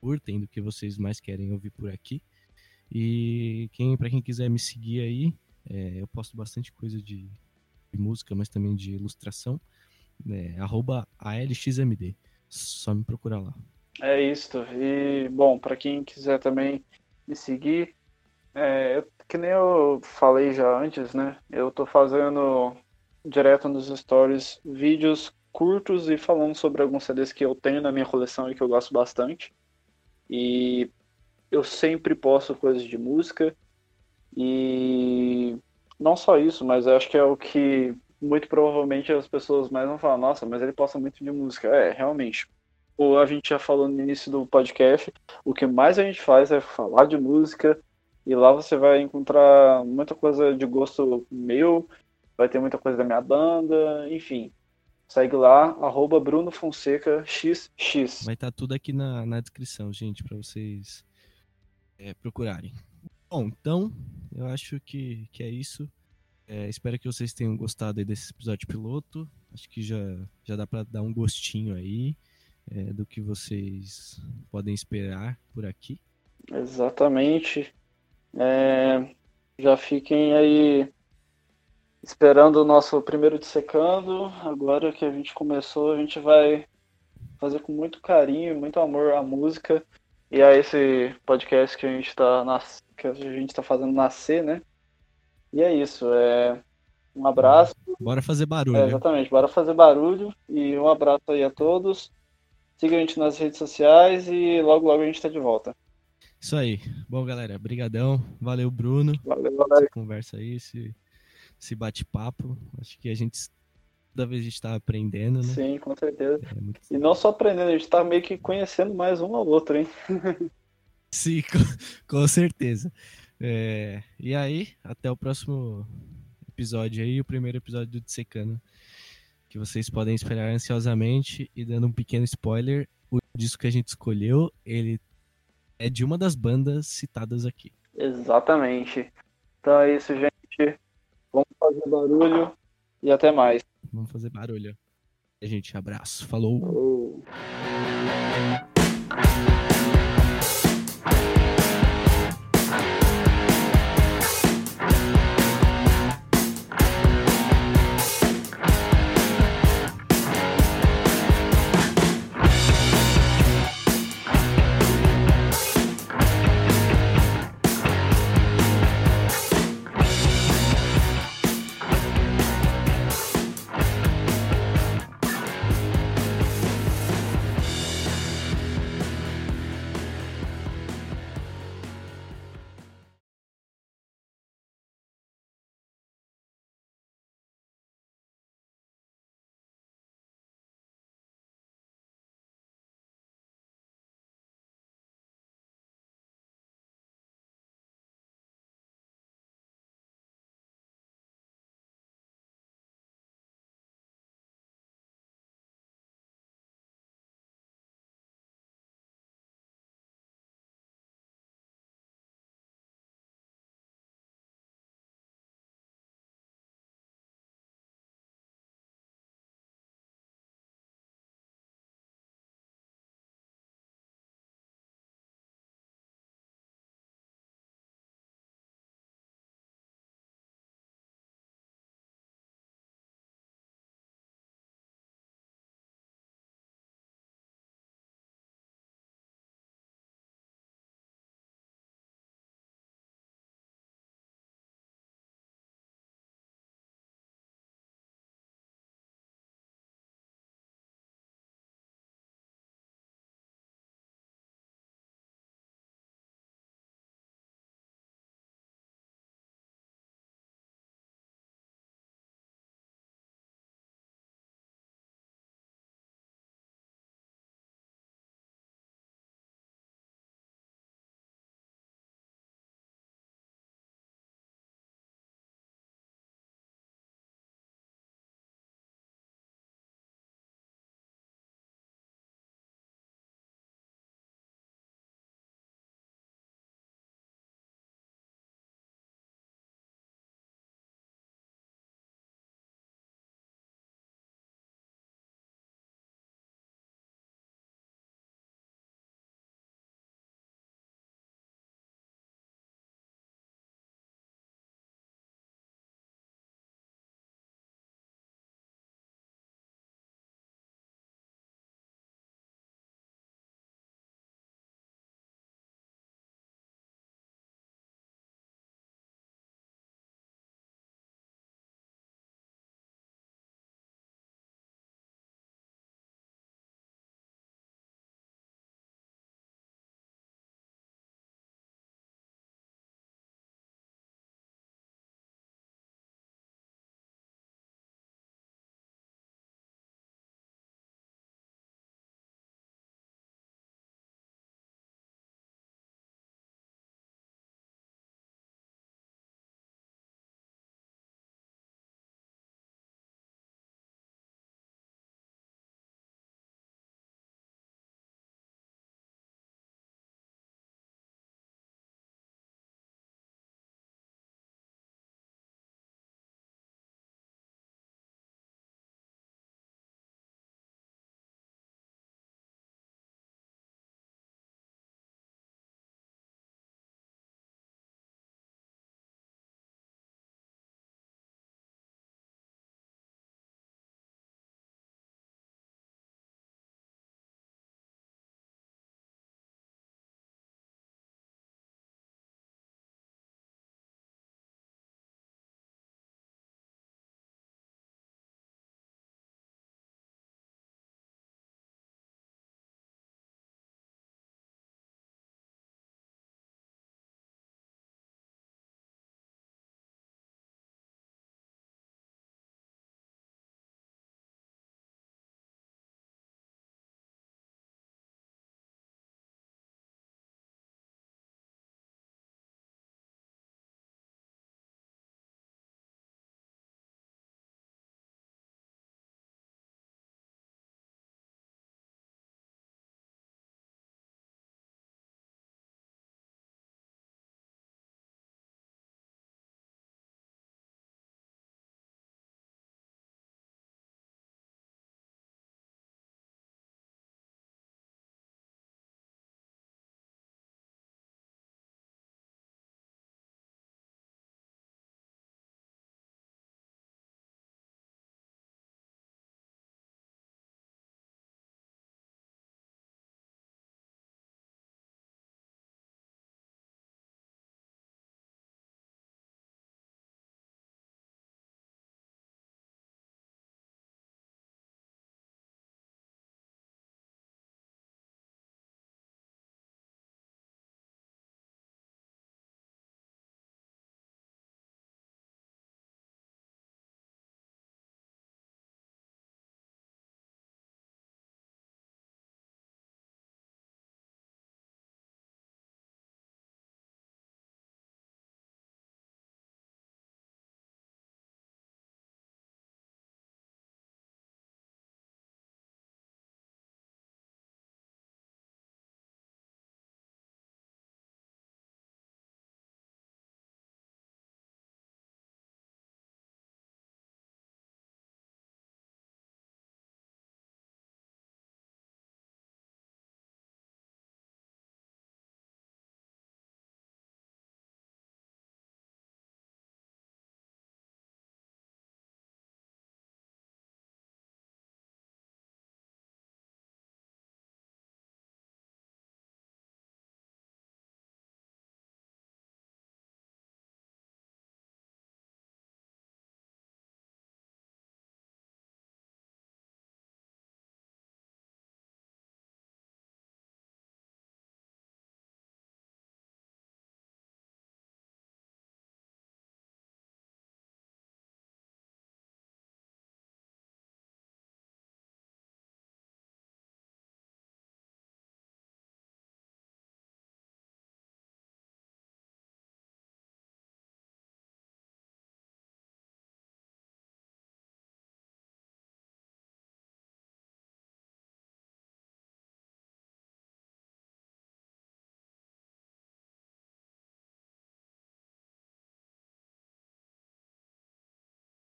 curtem, do que vocês mais querem ouvir por aqui. E quem, para quem quiser me seguir aí, é, eu posto bastante coisa de música, mas também de ilustração. É, arroba ALXMD. Só me procurar lá. É isso. E, bom, para quem quiser também me seguir, é, eu- que nem eu falei já antes, né? Eu tô fazendo direto nos stories vídeos curtos e falando sobre alguns CDs que eu tenho na minha coleção e que eu gosto bastante. E eu sempre posto coisas de música. E não só isso, mas acho que é o que muito provavelmente as pessoas mais vão falar, nossa, mas ele posta muito de música. É, realmente. Ou a gente já falou no início do podcast, o que mais a gente faz é falar de música, e lá você vai encontrar muita coisa de gosto meu, vai ter muita coisa da minha banda, enfim. Segue lá, arroba Bruno Fonseca XX. Vai estar tudo aqui na, na descrição, gente, para vocês é, procurarem. Bom, então, eu acho que, que é isso. É, espero que vocês tenham gostado desse episódio piloto. Acho que já, já dá para dar um gostinho aí é, do que vocês podem esperar por aqui. Exatamente. É, já fiquem aí esperando o nosso primeiro dissecando. Agora que a gente começou, a gente vai fazer com muito carinho, muito amor a música e a esse podcast que a gente está nas... que a gente tá fazendo nascer, né? E é isso. É... Um abraço. Bora fazer barulho. É, exatamente. Bora fazer barulho e um abraço aí a todos. Siga a gente nas redes sociais e logo logo a gente está de volta. Isso aí. Bom, galera, brigadão. Valeu, Bruno. Valeu, galera. Essa conversa aí, esse, esse bate-papo. Acho que a gente, toda vez a gente tá aprendendo, né? Sim, com certeza. É muito E não só aprendendo, a gente tá meio que conhecendo mais um ao outro, hein? Sim, com, com certeza. É, e aí, até o próximo episódio aí, o primeiro episódio do Dissecando, que vocês podem esperar ansiosamente. E dando um pequeno spoiler, o disco que a gente escolheu, ele é de uma das bandas citadas aqui. Exatamente. Então é isso, gente. Vamos fazer barulho e até mais. Vamos fazer barulho. A gente, abraço. Falou. Falou.